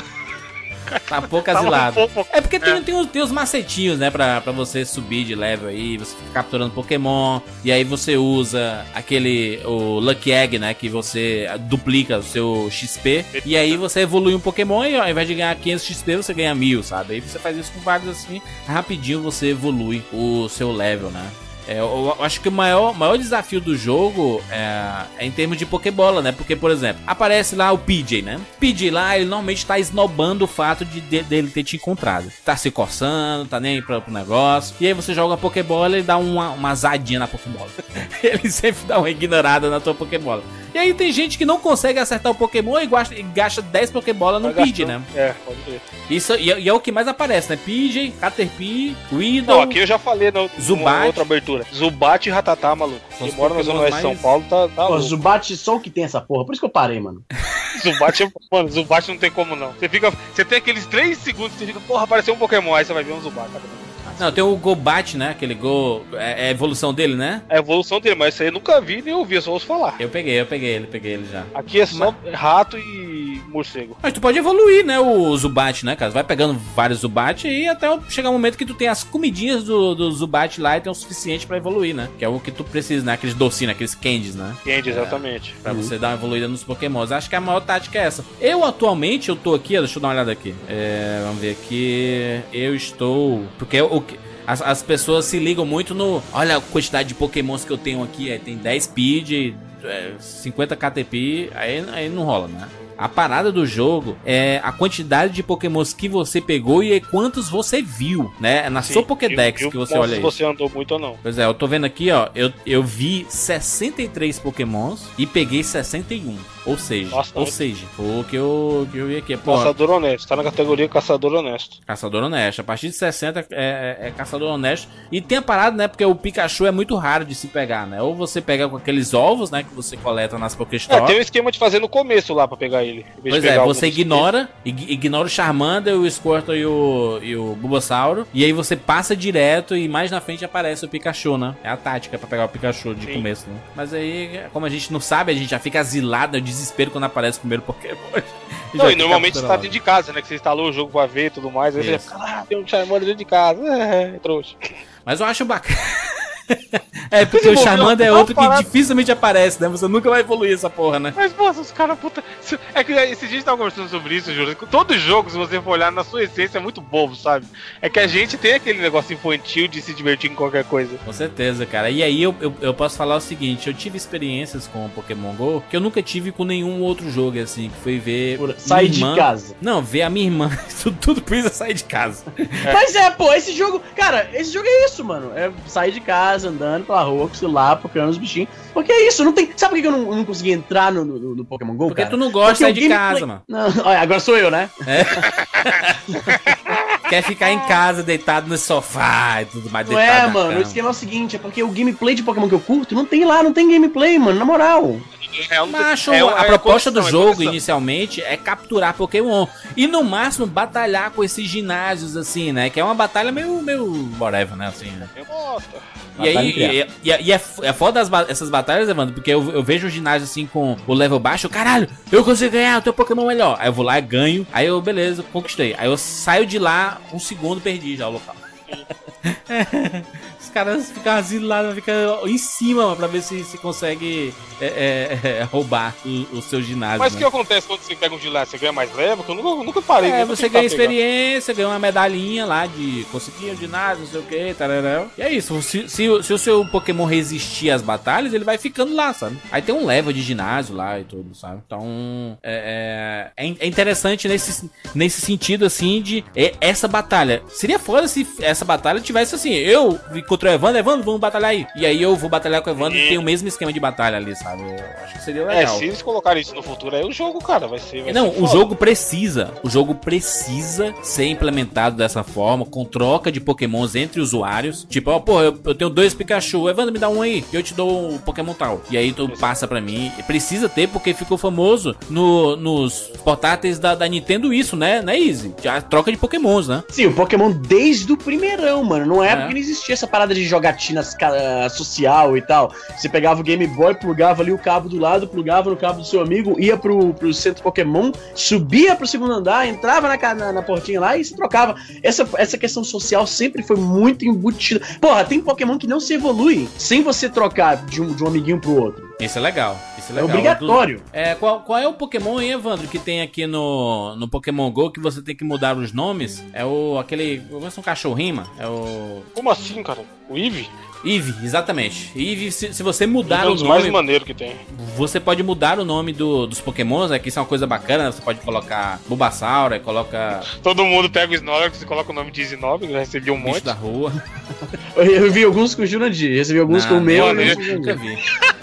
Tá pouco asilado. um pouco- É porque tem, É. tem, os, tem os macetinhos, né? Pra, pra você subir de level aí, você fica capturando Pokémon. E aí você usa aquele. O Lucky Egg, né? Que você duplica o seu XP. E aí você evolui um Pokémon e ao invés de ganhar 500 XP, você ganha 1000, sabe? Aí você faz isso com vários assim. Rapidinho você evolui o seu level, né? É, eu, acho que o maior, maior desafio do jogo é, é em termos de Pokébola, né? Porque, por exemplo, aparece lá o PJ, né? PJ lá, ele normalmente tá esnobando o fato de, de- dele ter te encontrado. Tá se coçando, tá nem aí pra, pro negócio. E aí você joga a Pokébola e dá uma, uma azadinha na Pokébola. ele sempre dá uma ignorada na tua Pokébola. E aí tem gente que não consegue acertar o Pokémon e gasta, e gasta 10 Pokébola no gastando. né? É, pode crer. Isso, e, é- e é o que mais aparece, né? PJ, Caterpie, Não, Weedle... aqui eu já falei na Zubat. numa outra abertura. Zubat e Ratatá, maluco. Quem mora na Zona Oeste de São Paulo tá, tá Pô, louco. Zubat só o que tem essa porra. Por isso que eu parei, mano. Zubat, é- mano, Zubat não tem como não. Você fica, você tem aqueles 3 segundos que você fica, porra, apareceu um Pokémon, aí você vai ver um Zubat. Não, tem o Gobat, né? Aquele Go... É, é a evolução dele, né? É a evolução dele, mas isso aí eu nunca vi nem ouvi, só ouço falar. Eu peguei, eu peguei ele, peguei ele já. Aqui é só rato e morcego. Mas tu pode evoluir, né, o Zubat, né, cara? Vai pegando vários Zubat e até chegar um momento que tu tem as comidinhas do, do Zubat lá e tem o suficiente pra evoluir, né? Que é o que tu precisa, né? Aqueles docinhos, aqueles candies, né? Entende, exatamente. Pra você dar uma evoluída nos pokémons. Acho que a maior tática é essa. Eu, atualmente, eu tô aqui, ó, deixa eu dar uma olhada aqui. É, vamos ver aqui. Eu estou... Porque o. As, as pessoas se ligam muito no... Olha a quantidade de pokémons que eu tenho aqui. Aí tem 10 Speed, é, 50 KTP. Aí, aí não rola, né? A parada do jogo é a quantidade de pokémons que você pegou e quantos você viu, né? É na Sim, sua Pokédex que você olha se isso. você andou muito ou não. Pois é, eu tô vendo aqui, ó. Eu, eu vi 63 pokémons e peguei 61. Ou seja, ou seja, o que eu, que eu vi aqui. Pô, Caçador honesto, tá na categoria caçador honesto. caçador honesto. A partir de 60 é, é- é caçador honesto. E tem a parada, né? Porque o Pikachu é muito raro de se pegar, né? Ou você pega com aqueles ovos, né? Que você coleta nas É, Pokéstop. tem um esquema de fazer no começo lá pra pegar ele. de Pois é, você ignora, ig- ignora o Charmander, o Squirtle e o, e o Bulbasauro. E aí você passa direto e mais na frente aparece o Pikachu, né? É a tática pra pegar o Pikachu de Sim. começo, né? Mas aí, como a gente não sabe, a gente já fica asilado, é o desespero quando aparece o primeiro Pokémon. Não, e normalmente você tá dentro de casa, né? Que você instalou o jogo pra ver e tudo mais. Aí você Isso. fica, ah, tem um Charmander dentro de casa. É, é, trouxa. Mas eu acho bacana. É, porque o Charmander é outro que dificilmente aparece, né? Você nunca vai evoluir essa porra, né? Mas, nossa, os caras, puta. É que esse dia tava conversando sobre isso, Júlio. Todo jogo, se você for olhar na sua essência, é muito bobo, sabe? É que a gente tem aquele negócio infantil de se divertir com qualquer coisa. Com certeza, cara. E aí eu, eu, eu posso falar o seguinte: eu tive experiências com o Pokémon GO que eu nunca tive com nenhum outro jogo, assim, que foi ver. Por- Sair de casa. Não, ver a minha irmã. Tudo, tudo precisa sair de casa. Mas é, pô, esse jogo. Cara, esse jogo é isso, mano. É sair de casa, andando pela rua celular, procurando os bichinhos. Porque é isso, não tem. Sabe por que eu não, não consegui entrar no, no, no Pokémon GO? Porque cara? tu não gosta de sair de casa, mano. Não, olha, agora sou eu, né? Quer ficar em casa, deitado no sofá e tudo mais. Não deitado é, mano. cama. O esquema é o seguinte: é porque o gameplay de Pokémon que eu curto não tem lá, não tem gameplay, mano, na moral. É um- Macho, é a é proposta do é jogo condição. inicialmente é capturar Pokémon. E no máximo batalhar com esses ginásios, assim, né? Que é uma batalha meio, meio whatever, né? Assim, né? Eu gosto. E aí, e, e- e é, é foda as essas batalhas, Evandro, porque eu, eu vejo o ginásio assim com o level baixo, caralho, eu consigo ganhar, o teu Pokémon melhor. Aí eu vou lá e ganho, aí eu, beleza, conquistei. Aí eu saio de lá, um segundo perdi já o local. Caras ficam lá, ficam em cima mano, pra ver se, se consegue é, é, é, roubar o, o seu ginásio. Mas o né? que acontece quando você pega um Gillette? Você ganha mais? Porque eu nunca, nunca parei. É, você ganha experiência, ganha uma medalhinha lá de conseguir o ginásio, não sei o que, tararão. E é isso, se, se, o- se o seu Pokémon resistir às batalhas, ele vai ficando lá, sabe? Aí tem um level de ginásio lá e tudo, sabe? Então, é, é, é interessante nesse, nesse sentido, assim, de é, essa batalha. Seria foda se essa batalha tivesse assim, eu encontrei o Evandro, Evandro, vamos batalhar aí. E aí eu vou batalhar com o Evandro e tem o mesmo esquema de batalha ali, sabe? Eu acho que seria É, legal. se eles colocarem isso no futuro, aí o jogo, cara, vai ser. Vai Não, ser o foda. jogo precisa. O jogo precisa ser implementado dessa forma, com troca de pokémons entre usuários. Tipo, ó, pô, eu, eu tenho dois Pikachu, Evandro, me dá um aí, que eu te dou um Pokémon tal. E aí tu passa pra mim. Precisa ter, porque ficou famoso no- nos portáteis da, da Nintendo isso, né? Né, Easy? Já troca de pokémons, né? Sim, o Pokémon desde o primeirão, mano. Não é, É. porque não existia essa parada de jogatina social e tal. Você pegava o Game Boy, plugava ali o cabo do lado, plugava no cabo do seu amigo, ia pro, pro centro Pokémon, subia pro segundo andar, entrava na, na, na portinha lá e se trocava. Essa, essa questão social sempre foi muito embutida. Porra, tem Pokémon que não se evolui sem você trocar de um, de um amiguinho pro outro. Isso é legal. Isso é É legal. obrigatório. É, qual, qual é o Pokémon, hein, Evandro, que tem aqui no, no Pokémon GO que você tem que mudar os nomes? É o aquele. Eu gosto de um cachorrinho, mano. É o. Como assim, cara? O Eevee? Eve, exatamente. Eve, se, se você É mudar um o dos mais nome, maneiros que tem. você pode mudar o nome do- dos Pokémons, né? Que isso é uma coisa bacana, né? Você pode colocar Bulbasaur, aí coloca Todo mundo pega o Snorlax e coloca o nome de Snorlax, já recebi um bicho monte. da rua. Eu, eu vi alguns com o Jurandir, recebi alguns Não, com o meu. e né? o Nunca Jurandir. vi.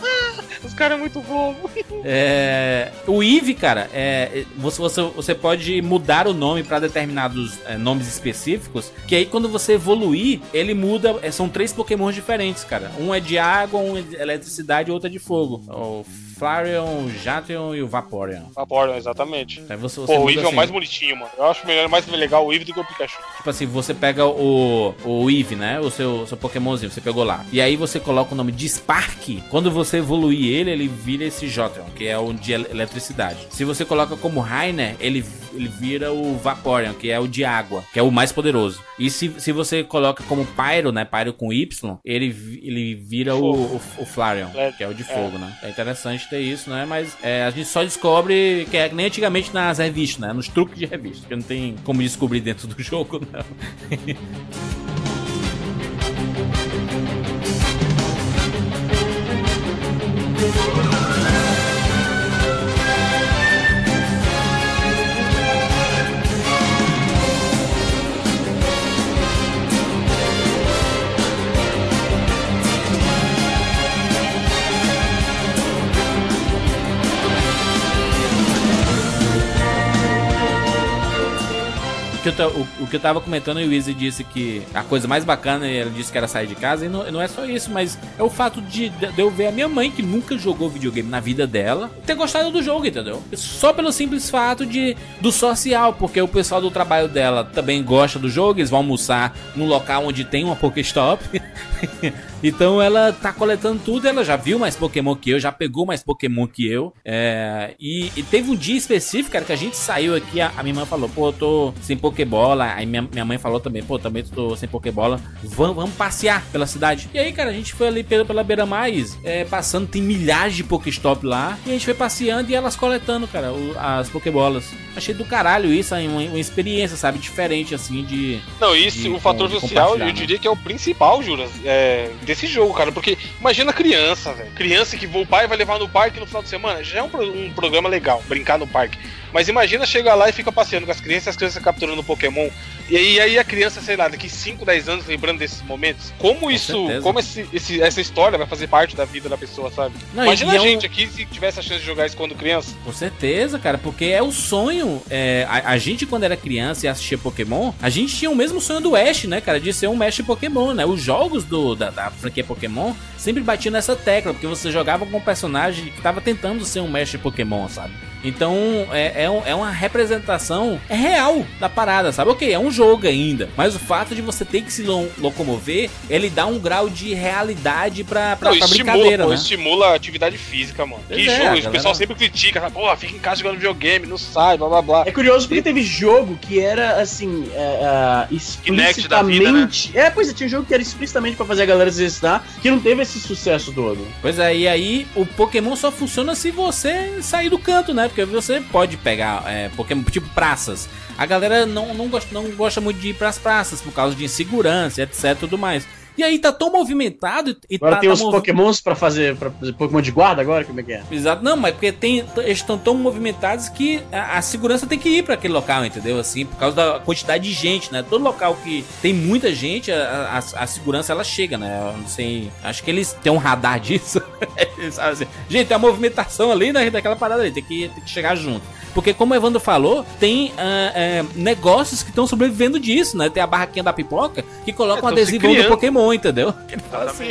Os caras é muito bobo. É, o Eve, cara, é, você, você, você pode mudar o nome para determinados é, nomes específicos. Que aí quando você evoluir, ele muda. é, são três Pokémons diferentes, cara. Um é de água, um é de eletricidade e outro é de fogo. O Flareon, o Jatreon e o Vaporeon. Vaporeon, exatamente. Aí você, você Pô, o Eevee é o assim, mais bonitinho, mano. Eu acho melhor, mais legal o Eevee do que o Pikachu. Tipo assim, você pega o, o Eevee, né? O seu, seu Pokémonzinho, você pegou lá. E aí você coloca o nome de Spark. Quando você evoluir ele, ele vira esse Jotron, que é o de el- eletricidade. Se você coloca como Rainer, ele, ele vira o Vaporeon, que é o de água, que é o mais poderoso. E se, se você coloca como Pyro, né? Pyro com Y, ele, ele vira o, o, o Flareon, que é o de fogo, né? É interessante ter isso, né? Mas é, a gente só descobre que é nem antigamente nas revistas, né? Nos truques de revista, que não tem como descobrir dentro do jogo, não. Que eu, o, o que eu tava comentando e o Izzy disse que a coisa mais bacana, ele disse que era sair de casa, e não, não é só isso, mas é o fato de, de eu ver a minha mãe, que nunca jogou videogame na vida dela, ter gostado do jogo, entendeu? Só pelo simples fato de do social, porque o pessoal do trabalho dela também gosta do jogo, eles vão almoçar num local onde tem uma Pokéstop. Então ela tá coletando tudo, ela já viu mais Pokémon que eu, já pegou mais Pokémon que eu. É, e, e, teve um dia específico, cara, que a gente saiu aqui, a, a minha mãe falou, pô, eu tô sem Pokébola. Aí minha, minha mãe falou também, pô, também tô sem Pokébola. Vamos, vamos passear pela cidade. E aí, cara, a gente foi ali pela, pela beira mais, é, passando, tem milhares de Pokéstop lá. E a gente foi passeando e elas coletando, cara, o, as Pokébolas. Achei do caralho isso, uma, uma experiência, sabe, diferente, assim, de. Não, isso, de, o fator de social, eu né? diria que é o principal, Juras, é, desse jogo, cara. Porque imagina criança, velho. Criança que o pai vai levar no parque no final de semana. Já é um, um programa legal, brincar no parque. Mas imagina chegar lá e fica passeando com as crianças, as crianças capturando Pokémon. E aí, aí a criança, sei lá, daqui 5, 10 anos lembrando desses momentos. Como com isso, certeza. como esse, esse, essa história vai fazer parte da vida da pessoa, sabe? Não, imagina a é gente um... aqui se tivesse a chance de jogar isso quando criança. Com certeza, cara, porque é o sonho. É, a, a, gente, quando era criança e assistia Pokémon, a gente tinha o mesmo sonho do Ash, né, cara? De ser um mestre Pokémon, né? Os jogos do, da, da franquia Pokémon sempre batiam nessa tecla, porque você jogava com um personagem que tava tentando ser um mestre Pokémon, sabe? Então é, é, um, é, uma representação real da parada, sabe? Ok, é um jogo ainda, mas o fato de você ter que se locomover, ele dá um grau de realidade pra, pra, Não, pra estimula, brincadeira, pô, né? Estimula a atividade física, mano. que é, jogo, o pessoal sempre critica, pô, fica em casa jogando videogame, não sai, blá blá blá. É curioso porque teve jogo que era assim, é, uh, explicitamente. Vida, né? É, pois é, tinha jogo que era explicitamente pra fazer a galera exercitar, que não teve esse sucesso todo. Pois é, e aí o Pokémon só funciona se você sair do canto, né? Porque você pode pegar é, Pokémon, tipo praças. A galera não, não, gosta, não gosta muito de ir pras praças por causa de insegurança, etc. tudo mais. E aí tá tão movimentado e agora tá, tem tá os movi... pokémons pra fazer, pra fazer Pokémon de guarda agora? Como é que é? Exato, não, mas porque tem, eles estão tão movimentados que a, a, segurança tem que ir para aquele local, entendeu? Assim, por causa da quantidade de gente, né? Todo local que tem muita gente, a, a, a segurança ela chega, né? Eu não sei, acho que eles têm um radar disso. assim, gente, tem a movimentação ali né, daquela parada ali, tem que, tem que chegar junto. Porque, como o Evandro falou, tem uh, uh, negócios que estão sobrevivendo disso, né? Tem a barraquinha da pipoca que coloca é, um adesivo do Pokémon, entendeu? Ele fala assim.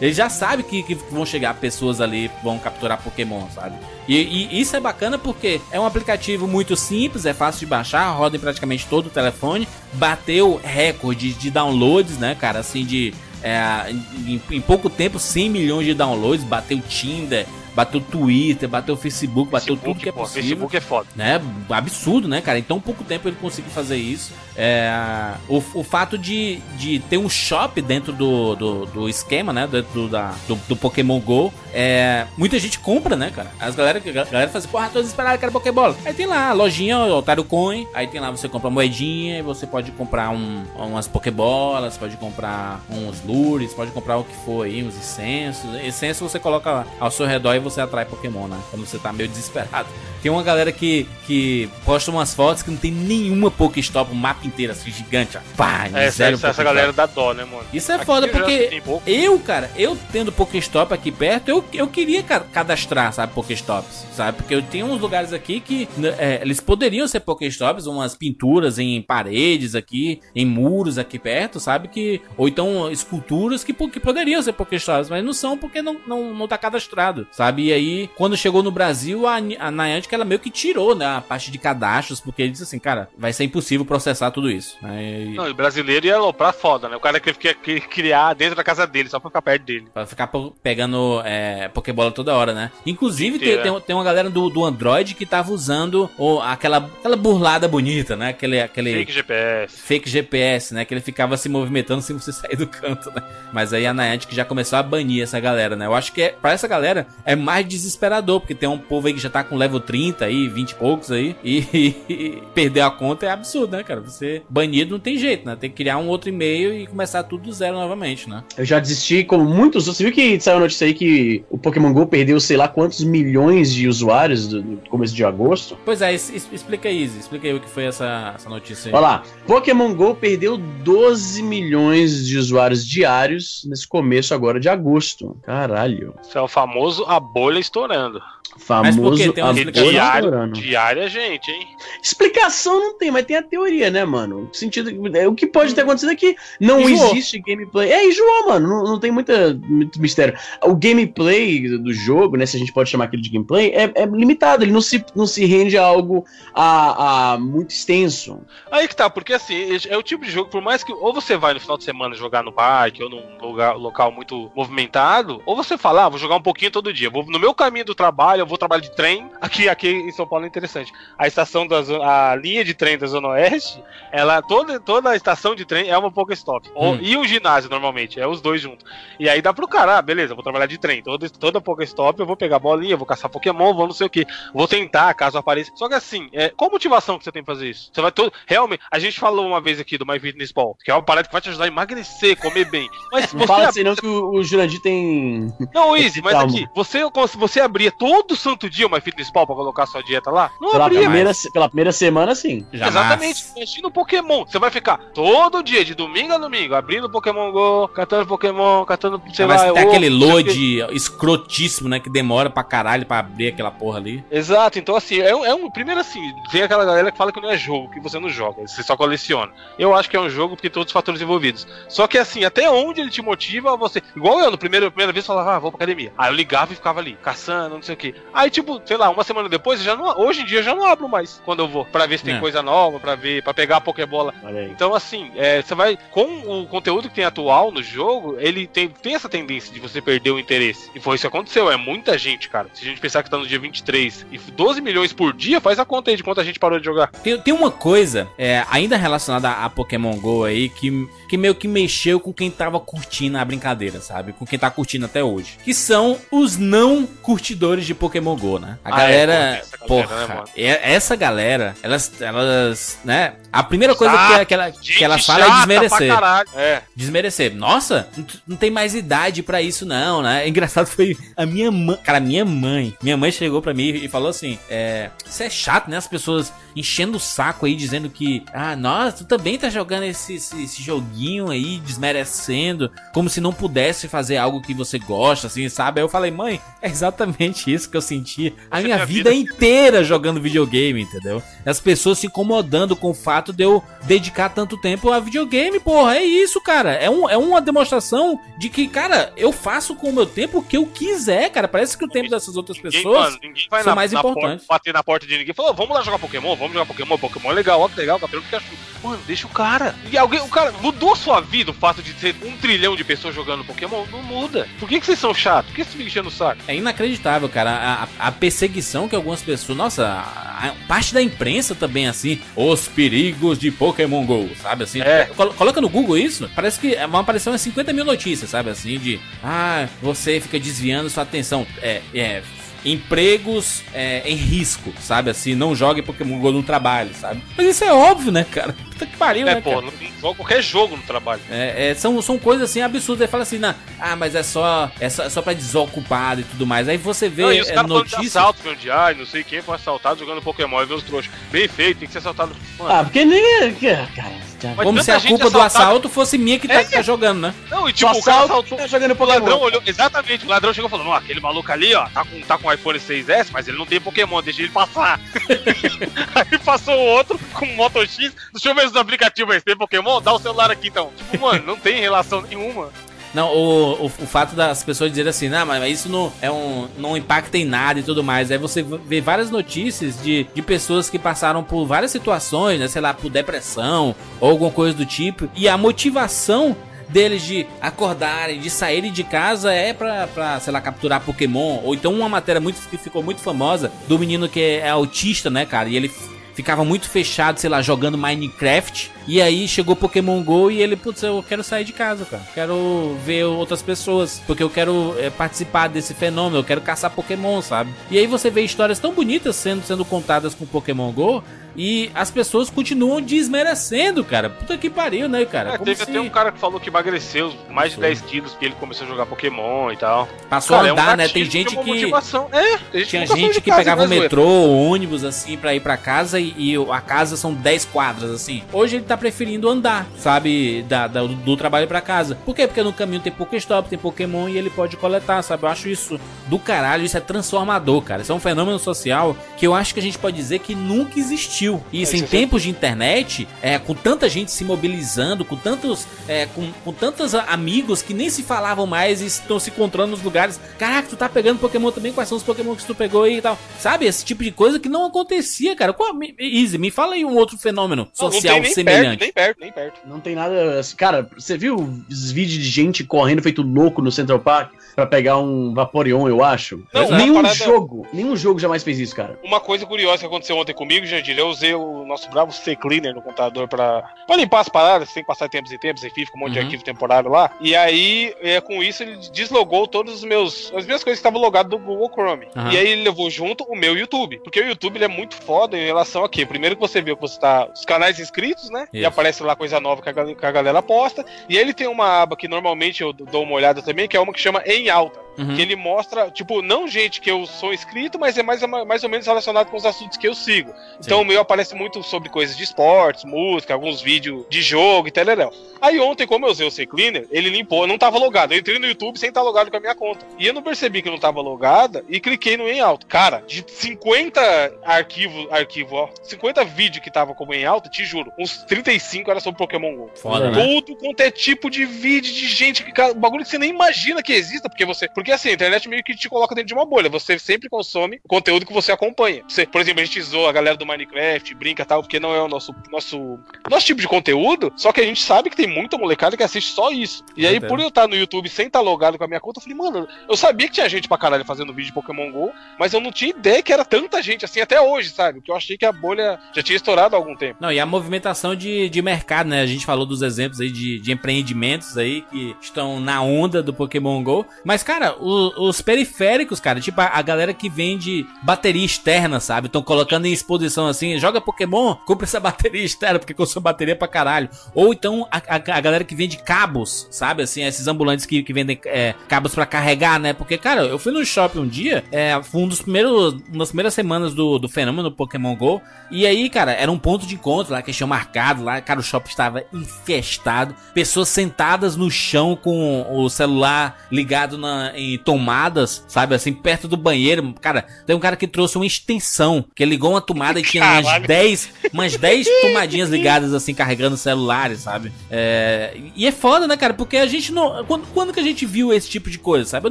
Ele já sabe que, que, vão chegar pessoas ali vão capturar Pokémon, sabe? E, e, isso é bacana porque é um aplicativo muito simples, é fácil de baixar, roda em praticamente todo o telefone. Bateu recorde de downloads, né, cara? Assim, de. É, em, em, pouco tempo, 100 milhões de downloads, bateu Tinder, bateu Twitter, bateu Facebook, bateu Facebook, tudo que é pô, possível. Facebook é foda. Né? Absurdo, né, cara? Em tão pouco tempo ele conseguiu fazer isso. É, o, o fato de, de ter um shop dentro do, do, do esquema, né? Dentro do, da, do, do, Pokémon GO, é, muita gente compra, né, cara? As galera, a galera fala assim, porra, tô desesperado, quero Pokébola. Aí tem lá a lojinha, o Otário Coin, aí tem lá você compra moedinha, e você pode comprar um, umas Pokébolas, pode comprar uns lures, pode comprar o que for aí, uns incensos. Incenso você coloca ao seu redor e você atrai Pokémon, né? Quando você tá meio desesperado. Tem uma galera que, que posta umas fotos que não tem nenhuma Pokéstop, um mapa inteiro assim, gigante, ó. Pá, é, essa, essa galera dá dó, né, mano? Isso é Aqui foda, porque eu, cara, eu tendo Pokéstop aqui perto, eu, eu queria cadastrar, sabe, Pokéstops, sabe? Porque eu tenho uns lugares aqui que né, é, eles poderiam ser Pokéstops, umas pinturas em paredes aqui, em muros aqui perto, sabe? Que, ou então esculturas que, que poderiam ser Pokéstops, mas não são porque não, não, não tá cadastrado, sabe? E aí, quando chegou no Brasil, a, a Niantic, ela meio que tirou, né, a parte de cadastros, porque ele disse assim, cara, vai ser impossível processar tudo isso. Né? Não, e o brasileiro ia aloprar foda, né? O cara que quer criar dentro da casa dele, só pra ficar perto dele. Pra ficar pegando é, Pokébola toda hora, né? Inclusive, tem, tem, tem, uma galera do, do Android que tava usando oh, aquela, aquela burlada bonita, né? Aquele, aquele. Fake GPS. Fake GPS, né? Que ele ficava se movimentando sem você sair do canto, né? Mas aí a Niantic já começou a banir essa galera, né? Eu acho que é, pra essa galera é mais desesperador, porque tem um povo aí que já tá com level 30 aí, 20 e poucos aí, e, e, e perder a conta é absurdo, né, cara? Você banido não tem jeito, né? Tem que criar um outro e-mail e começar tudo do zero novamente, né? Eu já desisti, como muitos. Você viu que saiu a notícia aí que o Pokémon GO perdeu sei lá quantos milhões de usuários no começo de agosto? Pois é, explica aí, explica aí o que foi essa, essa notícia aí. Olha lá, Pokémon GO perdeu 12 milhões de usuários diários nesse começo agora de agosto. Caralho. Isso é o famoso a bolha estourando. Famoso tem uma diário, diária, gente, hein? Explicação não tem, mas tem a teoria, né, mano. No sentido, é, o que pode ter acontecido é que não Enjoou. existe gameplay. É, enjoou, mano. Não, não tem muita, muito mistério. O gameplay do jogo, né? Se a gente pode chamar aquilo de gameplay, é, é limitado. Ele não se, não se rende a algo a, a muito extenso. Aí que tá, porque assim, é o tipo de jogo, por mais que ou você vai no final de semana jogar no parque ou num lugar, local muito movimentado, ou você fala, ah, vou jogar um pouquinho todo dia. Vou no meu caminho do trabalho, eu vou trabalhar de trem. Aqui, aqui em São Paulo é interessante. A estação da a linha de trem da Zona Oeste, ela toda, toda a estação de trem é uma Pokestop. Ou- Hum. E o ginásio normalmente, é os dois juntos. E aí dá pro cara, ah, beleza, vou trabalhar de trem. Toda, toda Pokestop eu vou pegar bolinha, vou caçar Pokémon, vou não sei o que. Vou tentar, caso apareça. Só que assim, é, qual a motivação que você tem pra fazer isso? Você vai todo. Realmente, a gente falou uma vez aqui do My Fitness Ball, que é uma parada que vai te ajudar a emagrecer, comer bem. Mas Não você fala assim não que o, o Jurandir tem. Não, Easy, mas aqui, você, você abria todo santo dia o My Fitness Ball pra colocar sua dieta lá? Não Pela abria. primeira, pela primeira semana, sim. Jamais. Exatamente, imagina o Pokémon. Você vai ficar todo dia, de domingo a domingo, abrindo Pokémon Go, catando Pokémon, catando, sei Mas lá, tem ovo, aquele quê. load escrotíssimo, né? Que demora pra caralho pra abrir aquela porra ali. Exato, então assim, é um, é um- Primeiro assim, tem aquela galera que fala que não é jogo, que você não joga, você só coleciona. Eu acho que é um jogo porque tem todos os fatores envolvidos. Só que assim, até onde ele te motiva você. Igual eu, no primeiro, primeira vez, falava, ah, vou pra academia. Aí eu ligava e ficava ali, caçando, não sei o que. Aí, tipo, sei lá, uma semana depois, eu já não, hoje em dia eu já não abro mais quando eu vou. Pra ver se tem É. coisa nova, pra ver, para pegar a Pokébola. Então, assim, é, você vai. Com o conteúdo que tem atual no jogo, ele tem, tem essa tendência de você perder o interesse. E foi isso que aconteceu. É muita gente, cara. Se a gente pensar que tá no dia 23 e 12 milhões por dia, faz a conta aí de quanto a gente parou de jogar. Tem, tem uma coisa, é, ainda relacionada a, a Pokémon GO aí, que, que meio que mexeu com quem tava curtindo a brincadeira, sabe? Com quem tá curtindo até hoje. Que são os não curtidores de Pokémon GO, né? A Ah, galera. é, essa galera, porra, né, mano? é- essa galera, elas, elas, né? A primeira coisa que, que, ela, que Gente elas falam é desmerecer. É. Desmerecer. Nossa, não, tem mais idade pra isso, não, né? Engraçado foi a minha mãe. Cara, minha mãe. Minha mãe chegou pra mim e falou assim: É. Isso é chato, né? As pessoas enchendo o saco aí, dizendo que. Ah, nossa, tu também tá jogando esse, esse, esse joguinho aí, desmerecendo. Como se não pudesse fazer algo que você gosta, assim, sabe? Aí eu falei, mãe, é exatamente isso que eu senti a minha vida vida- inteira jogando videogame, entendeu? As pessoas se incomodando com o fato de eu dedicar tanto tempo a videogame, porra. É isso, cara. É, um, é uma demonstração de que, cara, eu faço com o meu tempo o que eu quiser, cara. Parece que o tempo dessas outras Ninguém, pessoas. mano, ninguém vai são na, mais na importantes. porta, bater na porta de ninguém e falar, "Ô, vamos lá jogar Pokémon, vamos jogar Pokémon, Pokémon é legal, ó que legal, captura Pikachu. Mano, deixa o cara. E alguém, o cara, mudou sua vida o fato de ter um trilhão de pessoas jogando Pokémon? Não muda. Por que, que vocês são chatos? Por que vocês ficam enchendo o saco? É inacreditável, cara. A, a- a perseguição que algumas pessoas. Nossa, a parte da imprensa também, assim. Os perigos de Pokémon GO, sabe assim? É. Colo- coloca no Google isso. Parece que vão aparecer umas 50 mil notícias, sabe assim? De. Ah, você fica desviando sua atenção. É. é empregos é, em risco, sabe assim? Não jogue Pokémon GO no trabalho, sabe? Mas isso é óbvio, né, cara? Puta que pariu, É, né, pô, cara? não qualquer jogo no trabalho. É, é, são, são coisas assim absurdas. Ele fala assim, nah, ah, mas é só, é só, é só pra desocupado e tudo mais. Aí você vê Não, e os é, notícias. assalto, falando de, ai, não sei quem foi assaltado jogando Pokémon, e vê os trouxas. Bem feito, tem que ser assaltado. Mano, Ah, porque ninguém. que- Cara, já... Mas Como se a culpa do assalto fosse minha que tá, É. que tá jogando, né? não, e Tipo, tipo, o cara assalto assaltou. tá jogando O Pokémon. ladrão olhou, exatamente, o ladrão chegou e falou: Não, aquele maluco ali, ó, tá com, tá com iPhone 6S, mas ele não tem Pokémon, deixa ele passar. Aí passou o outro com um Moto X, deixa eu ver se no aplicativo tem Pokémon, dá o celular aqui então. Tipo, mano, não tem relação nenhuma. Não, o, o, o fato das pessoas dizerem assim, não, mas isso não é um. não impacta em nada e tudo mais. Aí você vê várias notícias de, de pessoas que passaram por várias situações, né? Sei lá, por depressão ou alguma coisa do tipo. E a motivação deles de acordarem, de saírem de casa é pra, pra, sei lá, capturar Pokémon. Ou então uma matéria muito, que ficou muito famosa do menino que é autista, né, cara? E ele ficava muito fechado, sei lá, jogando Minecraft. E aí chegou Pokémon GO e ele, putz, eu quero sair de casa, cara. Quero ver outras pessoas. Porque eu quero é, participar desse fenômeno, eu quero caçar Pokémon, sabe? E aí você vê histórias tão bonitas sendo, sendo contadas com Pokémon GO. E as pessoas continuam desmerecendo, cara. Puta que pariu, né, cara? É, teve se até um cara que falou que emagreceu mais de Passou. 10 quilos porque ele começou a jogar Pokémon e tal. Passou Cara, é a um andar, né? gatilho Tem gente que. motivação. É, tem gente Tinha gente que casa, pegava né, o metrô, o ônibus, assim, pra ir pra casa e e, a casa são 10 quadras, assim. Hoje ele tá preferindo andar, sabe? Da, da do, trabalho para casa. Por quê? Porque no caminho tem Pokéstop, tem Pokémon e ele pode coletar, sabe? Eu acho isso do caralho, isso é transformador, cara. Isso é um fenômeno social que eu acho que a gente pode dizer que nunca existiu. E isso é, em tempos de internet, é, com tanta gente se mobilizando, com tantos, é, com, com tantos amigos que nem se falavam mais e estão se encontrando nos lugares. Caraca, tu tá pegando Pokémon também? Quais são os Pokémon que tu pegou aí e tal? Sabe? Esse tipo de coisa que não acontecia, cara. Qual, Easy, me fala aí um outro fenômeno social não, não semelhante. Perto, nem perto, nem perto. Não tem nada. Cara, você viu os vídeos de gente correndo feito louco no Central Park? para pegar um Vaporeon, eu acho. Não, nenhum parada... jogo, nenhum jogo jamais fez isso, cara. Uma coisa curiosa que aconteceu ontem comigo, Jandir, eu usei o nosso bravo C-Cleaner no computador para limpar as paradas, tem que passar tempos e tempos, enfim, fica um monte uhum. de arquivo temporário lá. E aí, é, com isso, ele deslogou todos os meus as minhas coisas que estavam logadas do Google Chrome. Uhum. E aí ele levou junto o meu YouTube. Porque o YouTube ele é muito foda em relação a quê? Primeiro que você vê que você tá os canais inscritos, né? Isso. E aparece lá coisa nova que a, que a galera posta. E aí ele tem uma aba que normalmente eu dou uma olhada também, que é uma que chama Em Alta. Uhum. Que ele mostra, tipo, não gente que eu sou inscrito, mas é mais, mais ou menos relacionado com os assuntos que eu sigo. Sim. Então aparece muito sobre coisas de esportes, música, alguns vídeos de jogo e tal. Aí ontem, como eu usei o C-Cleaner, ele limpou, não tava logado. Eu entrei no YouTube sem estar logado com a minha conta. E eu não percebi que não tava logada e cliquei no em alto. Cara, de 50 arquivos, arquivo, ó, 50 vídeos que tava como em alto, te juro, uns 35 era sobre Pokémon GO. Foda, Tudo né? quanto é tipo de vídeo de gente que. Cara, bagulho que você nem imagina que exista, porque você. Porque assim, a internet meio que te coloca dentro de uma bolha. Você sempre consome o conteúdo que você acompanha. Você, por exemplo, a gente zoa a galera do Minecraft, brinca tal, porque não é o nosso, nosso, nosso tipo de conteúdo. Só que a gente sabe que tem muita molecada que assiste só isso. E aí, por eu estar no YouTube sem estar logado com a minha conta, eu falei, mano, eu sabia que tinha gente pra caralho fazendo vídeo de Pokémon GO, mas eu não tinha ideia que era tanta gente assim até hoje, sabe? Porque eu achei que a bolha já tinha estourado há algum tempo. Não, e a movimentação de, de mercado, né? A gente falou dos exemplos aí de, de empreendimentos aí que estão na onda do Pokémon GO. Mas, cara, o, os periféricos, cara, tipo a, a, galera que vende bateria externa, sabe? Estão colocando em exposição assim, joga Pokémon, compra essa bateria externa, porque consome bateria pra caralho. Ou então a, a, a galera que vende cabos, sabe? Assim, esses ambulantes que, que vendem é, cabos para carregar, né? Porque, cara, eu fui no shopping um dia, é, foi um dos primeiros, uma das primeiras semanas do, do fenômeno Pokémon GO. E aí, cara, era um ponto de encontro lá que tinha marcado lá. Cara, o shopping estava infestado. Pessoas sentadas no chão com o celular ligado na, em tomadas, sabe? Assim, perto do banheiro. Cara, tem um cara que trouxe uma extensão, que ligou uma tomada e tinha umas 10, umas 10 tomadinhas ligadas, assim, carregando celulares, sabe? É, e é foda, né, cara? Porque a gente não. Quando, quando que a gente viu esse tipo de coisa, sabe? Eu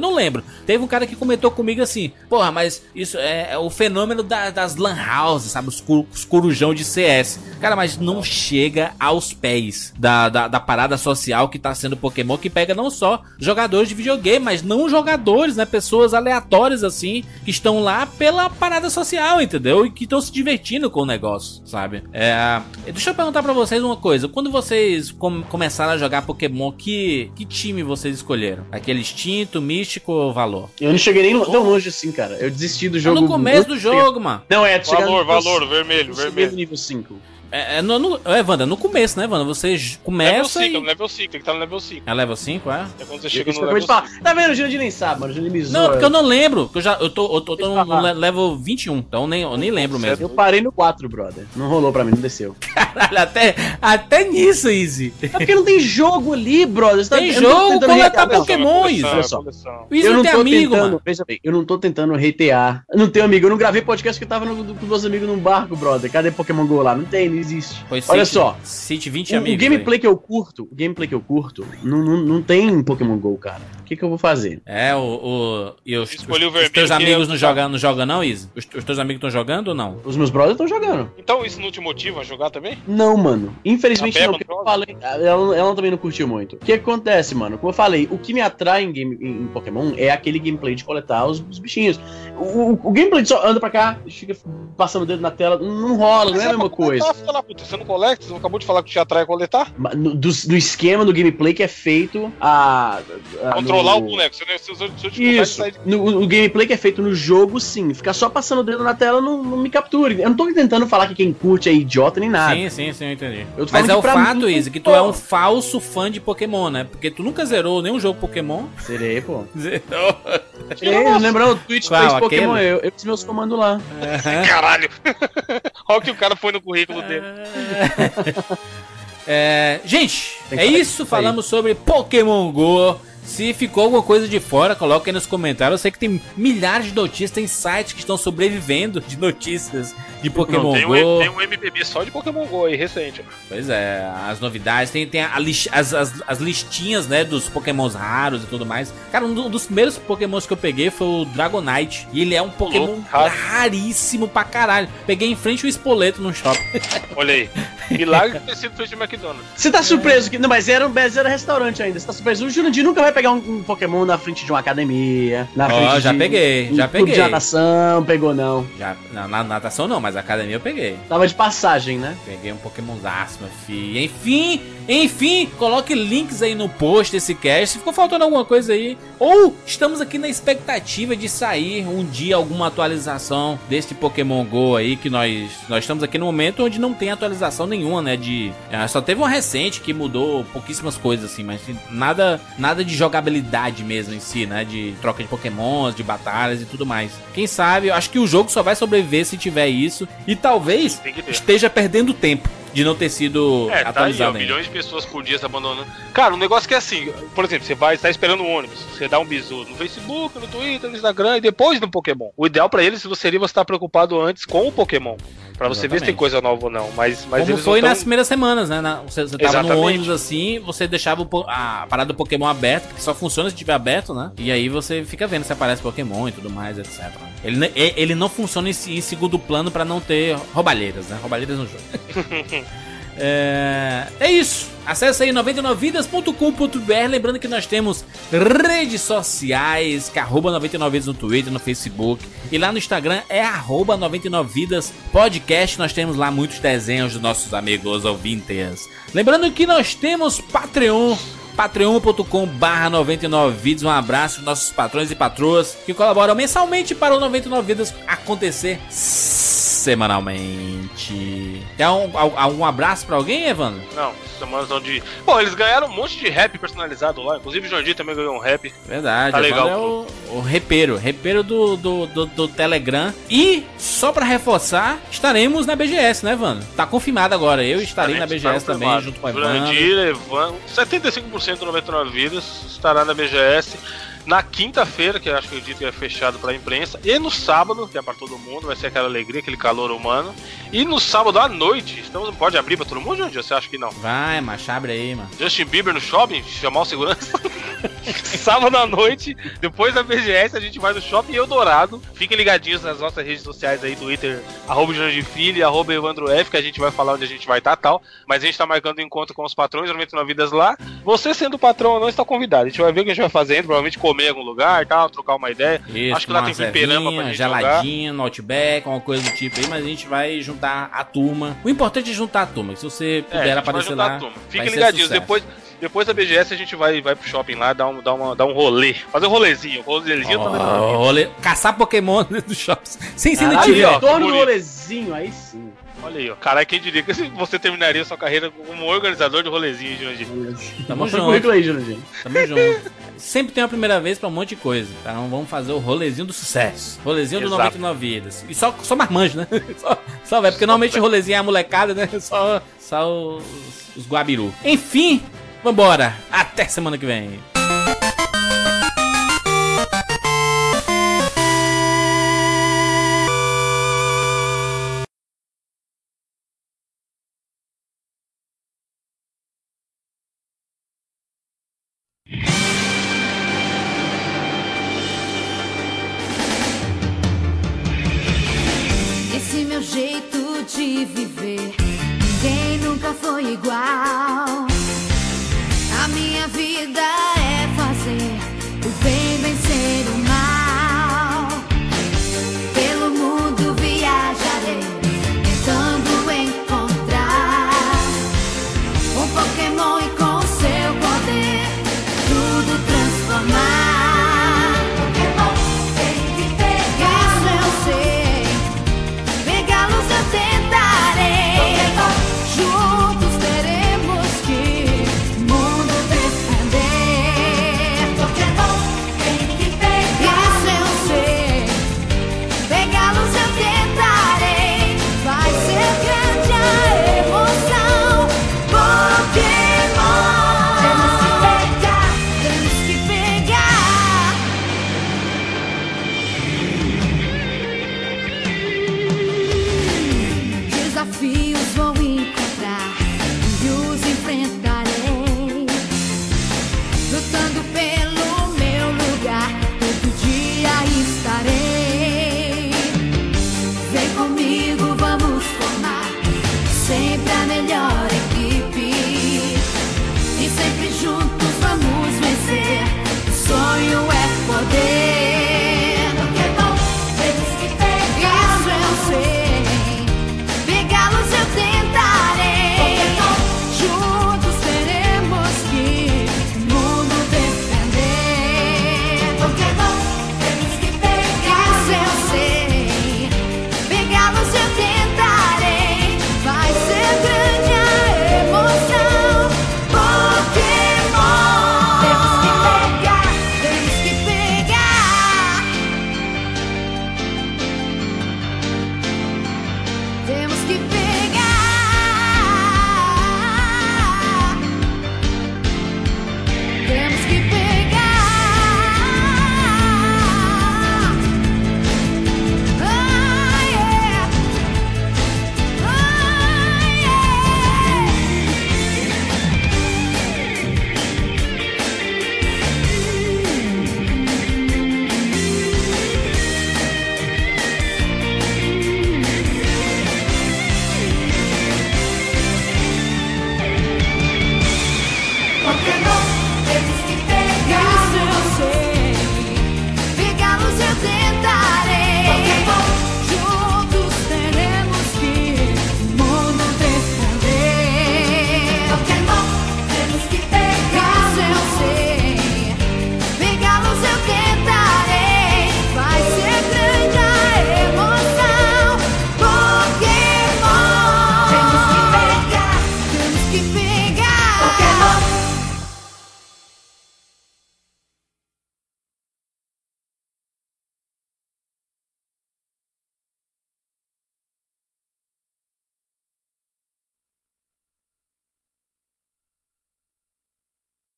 não lembro. Teve um cara que comentou comigo assim: Porra, mas isso é, é o fenômeno da, das Lan Houses, sabe? Os, os corujão de CS. Cara, mas não chega aos pés da, da, da, parada social que tá sendo Pokémon, que pega não só jogadores de videogame, mas não jogadores, né? Pessoas aleatórias assim, que estão lá pela parada social, entendeu? E que estão se divertindo com negócio, sabe? É, deixa eu perguntar para vocês uma coisa: quando vocês com, começaram a jogar Pokémon, que, que time vocês escolheram? Aquele instinto, místico ou valor? Eu não cheguei nem tão longe assim, cara. Eu desisti do jogo. no começo do jogo, mano. Não, é, valor, valor, vermelho, vermelho. nível 5. É, é, no, no, é, Wanda, no começo, né, Wanda? Você começa. Level 5, e... level 5, tem que estar no level 5. É level 5, é? É quando você chega no level 5. Tá vendo? O Jurandir nem sabe, mano. O Jurandir me zoa. Não, porque eu não lembro. Eu, já, eu tô, eu tô, tô no level 21, então nem, eu nem lembro mesmo. Eu parei no 4, brother. Não rolou pra mim, não desceu. Caralho, até, até nisso, Easy. É porque não tem jogo ali, brother. Tá, tem jogo, coletar Pokémon, isso. Olha só. O Easy não tem amigo, tentando, mano. Veja bem, eu não tô tentando hatear. Eu não tenho amigo. Eu não gravei podcast que eu tava no, com meus amigos num barco, brother. Cadê Pokémon GO lá? Não tem, existe. Pois Olha só. Se 20 o, amigos. O gameplay aí. que eu curto, o gameplay que eu curto, não, não, não tem Pokémon GO, cara. O que, que eu vou fazer? É, o. o e os, os, os teus amigos não jogam, não jogam, não, Izzy? Os, os teus amigos estão jogando ou não? Os meus brothers estão jogando. Então isso não te motiva a jogar também? Não, mano. Infelizmente não. Eu falei, ela, ela também não curtiu muito. O que acontece, mano? Como eu falei, o que me atrai em, game, em, em Pokémon é aquele gameplay de coletar os, os bichinhos. O, o, o, gameplay só anda pra cá, fica passando o dedo na tela, não rola, Mas não é, é a mesma coisa. Tá, puta, você não coleta? Você não acabou de falar que te atrai coletar? No, do, do, esquema do gameplay que é feito a. a Controlar no... o boneco, você não usou de Isso. No, o gameplay que é feito no jogo, sim. Ficar só passando o dedo na tela não, não, me capture. Eu não tô tentando falar que quem curte é idiota nem nada. Sim, sim, sim, eu entendi. Eu Mas é o fato, mim, Izzy, que tu é um falso fã de Pokémon, né? Porque tu nunca zerou nenhum jogo Pokémon. Zerei, pô. Zerou. Lembrando o Twitch Qual, fez Pokémon, eu, eu fiz meus comandos lá. Uhum. Caralho! Olha o que o cara põe no currículo dele. É, gente, é que falar isso. Falamos sobre Pokémon Go. Se ficou alguma coisa de fora, coloque aí nos comentários. Eu sei que tem milhares de notícias, tem sites que estão sobrevivendo de notícias de Pokémon Não, tem, Go. um, tem um MPB só de Pokémon GO aí, recente. Pois é, as novidades, tem, tem a lis- as, as, as listinhas, né, dos pokémons raros e tudo mais. Cara, um do- dos primeiros pokémons que eu peguei foi o Dragonite. E ele é um pokémon louco, raríssimo pra caralho. Peguei em frente o espoleto no shopping. Olha aí. Milagre ter sido feito de McDonald's. Você tá surpreso que. Não, mas era, mas era restaurante ainda. Você tá surpreso. O Jurandir nunca vai pegar um, um Pokémon na frente de uma academia. Na Ó, frente já de peguei, um já de peguei. natação, pegou não. Já, na, na natação não, mas academia eu peguei. Tava de passagem, né? Peguei um Pokémonzaço, meu filho. Enfim, enfim, coloque links aí no post desse cast. Se ficou faltando alguma coisa aí. Ou estamos aqui na expectativa de sair um dia alguma atualização deste Pokémon GO aí. Que nós, nós estamos aqui no momento onde não tem atualização nenhuma, né? De, ah, só teve uma recente que mudou pouquíssimas coisas, assim, mas nada, nada de jogabilidade mesmo em si, né? De troca de Pokémons, de batalhas e tudo mais. Quem sabe, eu acho que o jogo só vai sobreviver se tiver isso. E talvez esteja perdendo tempo de não ter sido É, tá aí, ó, atualizado milhões de pessoas por dia se abandonando. Cara, um negócio que é assim, por exemplo, você vai estar esperando o ônibus, você dá um bisu no Facebook, no Twitter, no Instagram e depois no Pokémon. O ideal pra eles seria você estar preocupado antes com o Pokémon. Pra você ver se tem Exatamente. coisa nova ou não. Mas, mas Como eles foi não nas tão... primeiras semanas, né? Na- você, você tava no Exatamente. ônibus assim, você deixava o a parada do Pokémon aberta, que só funciona se tiver aberto, né? E aí você fica vendo se aparece Pokémon e tudo mais, etc. Ele, ele não funciona em, em segundo plano pra não ter roubalheiras, né? Roubalheiras no jogo. É, é isso. Acesse aí 99vidas.com.br. Lembrando que nós temos redes sociais, que é arroba 99vidas no Twitter, no Facebook. E lá no Instagram é arroba 99vidas podcast. Nós temos lá muitos desenhos dos nossos amigos ouvintes. Lembrando que nós temos Patreon. patreon.com barra 99 vídeos. Um abraço aos nossos patrões e patroas que colaboram mensalmente para o 99 Vidas acontecer semanalmente. Quer um, al- um abraço pra alguém, Evandro? Não, semanas onde. Pô, eles ganharam um monte de rap personalizado lá. Inclusive o Jordi também ganhou um rap. Verdade, Tá legal, é o, o repeiro, repeiro do, do, do, do Telegram. E, só pra reforçar, estaremos na BGS, né, Evandro? Tá confirmado agora, eu estarei na BGS também, junto com o Evandro. Jurandir, Evandro. 75% do 99 Vidas estará na BGS. Na quinta-feira, que eu acho que o dito é fechado pra imprensa, e no sábado, que é pra todo mundo, vai ser aquela alegria, aquele calor humano. E no sábado à noite, estamos, pode abrir pra todo mundo, Jordi? Você acha que não? Vai, macho, abre aí, mano. Justin Bieber no shopping, chamar o segurança. Sábado à noite, depois da BGS, a gente vai no shopping Eldorado. Fiquem ligadinhos nas nossas redes sociais aí, Twitter, arroba Filho, arroba Evandro F, que a gente vai falar onde a gente vai estar tal. Mas a gente tá marcando um encontro com os patrões, 99 vidas lá. Você sendo patrão ou não, está convidado. A gente vai ver o que a gente vai fazendo, provavelmente comer em algum lugar tal, trocar uma ideia. Isso, Acho que lá tem fliperama pra gente geladinho, no Outback, uma coisa do tipo aí, mas a gente vai juntar a turma. O importante é juntar a turma, se você É, puder vai aparecer lá, Fiquem ligadinhos, depois, depois da BGS a gente vai, vai pro shopping lá, dar um, dar, uma, dar um rolê. Fazer um rolezinho, rolezinho também. Ó, rolê- caçar Pokémon dentro do shopping. Sem ser tiro, ó. retorno do rolezinho, aí sim. Olha aí, ó. Caralho, quem diria que você terminaria sua carreira como organizador de rolezinho, Jurandir? Tamo junto. currículo aí, Jurandir. Tamo junto. Sempre tem uma primeira vez pra um monte de coisa. Então vamos fazer o rolezinho do sucesso. Rolezinho do Exato. 99 vidas. E só, só marmanjo, né? Só, só vai, porque normalmente o rolezinho é a molecada, né? Só, só os, os guabiru. Enfim, vambora. Até semana que vem.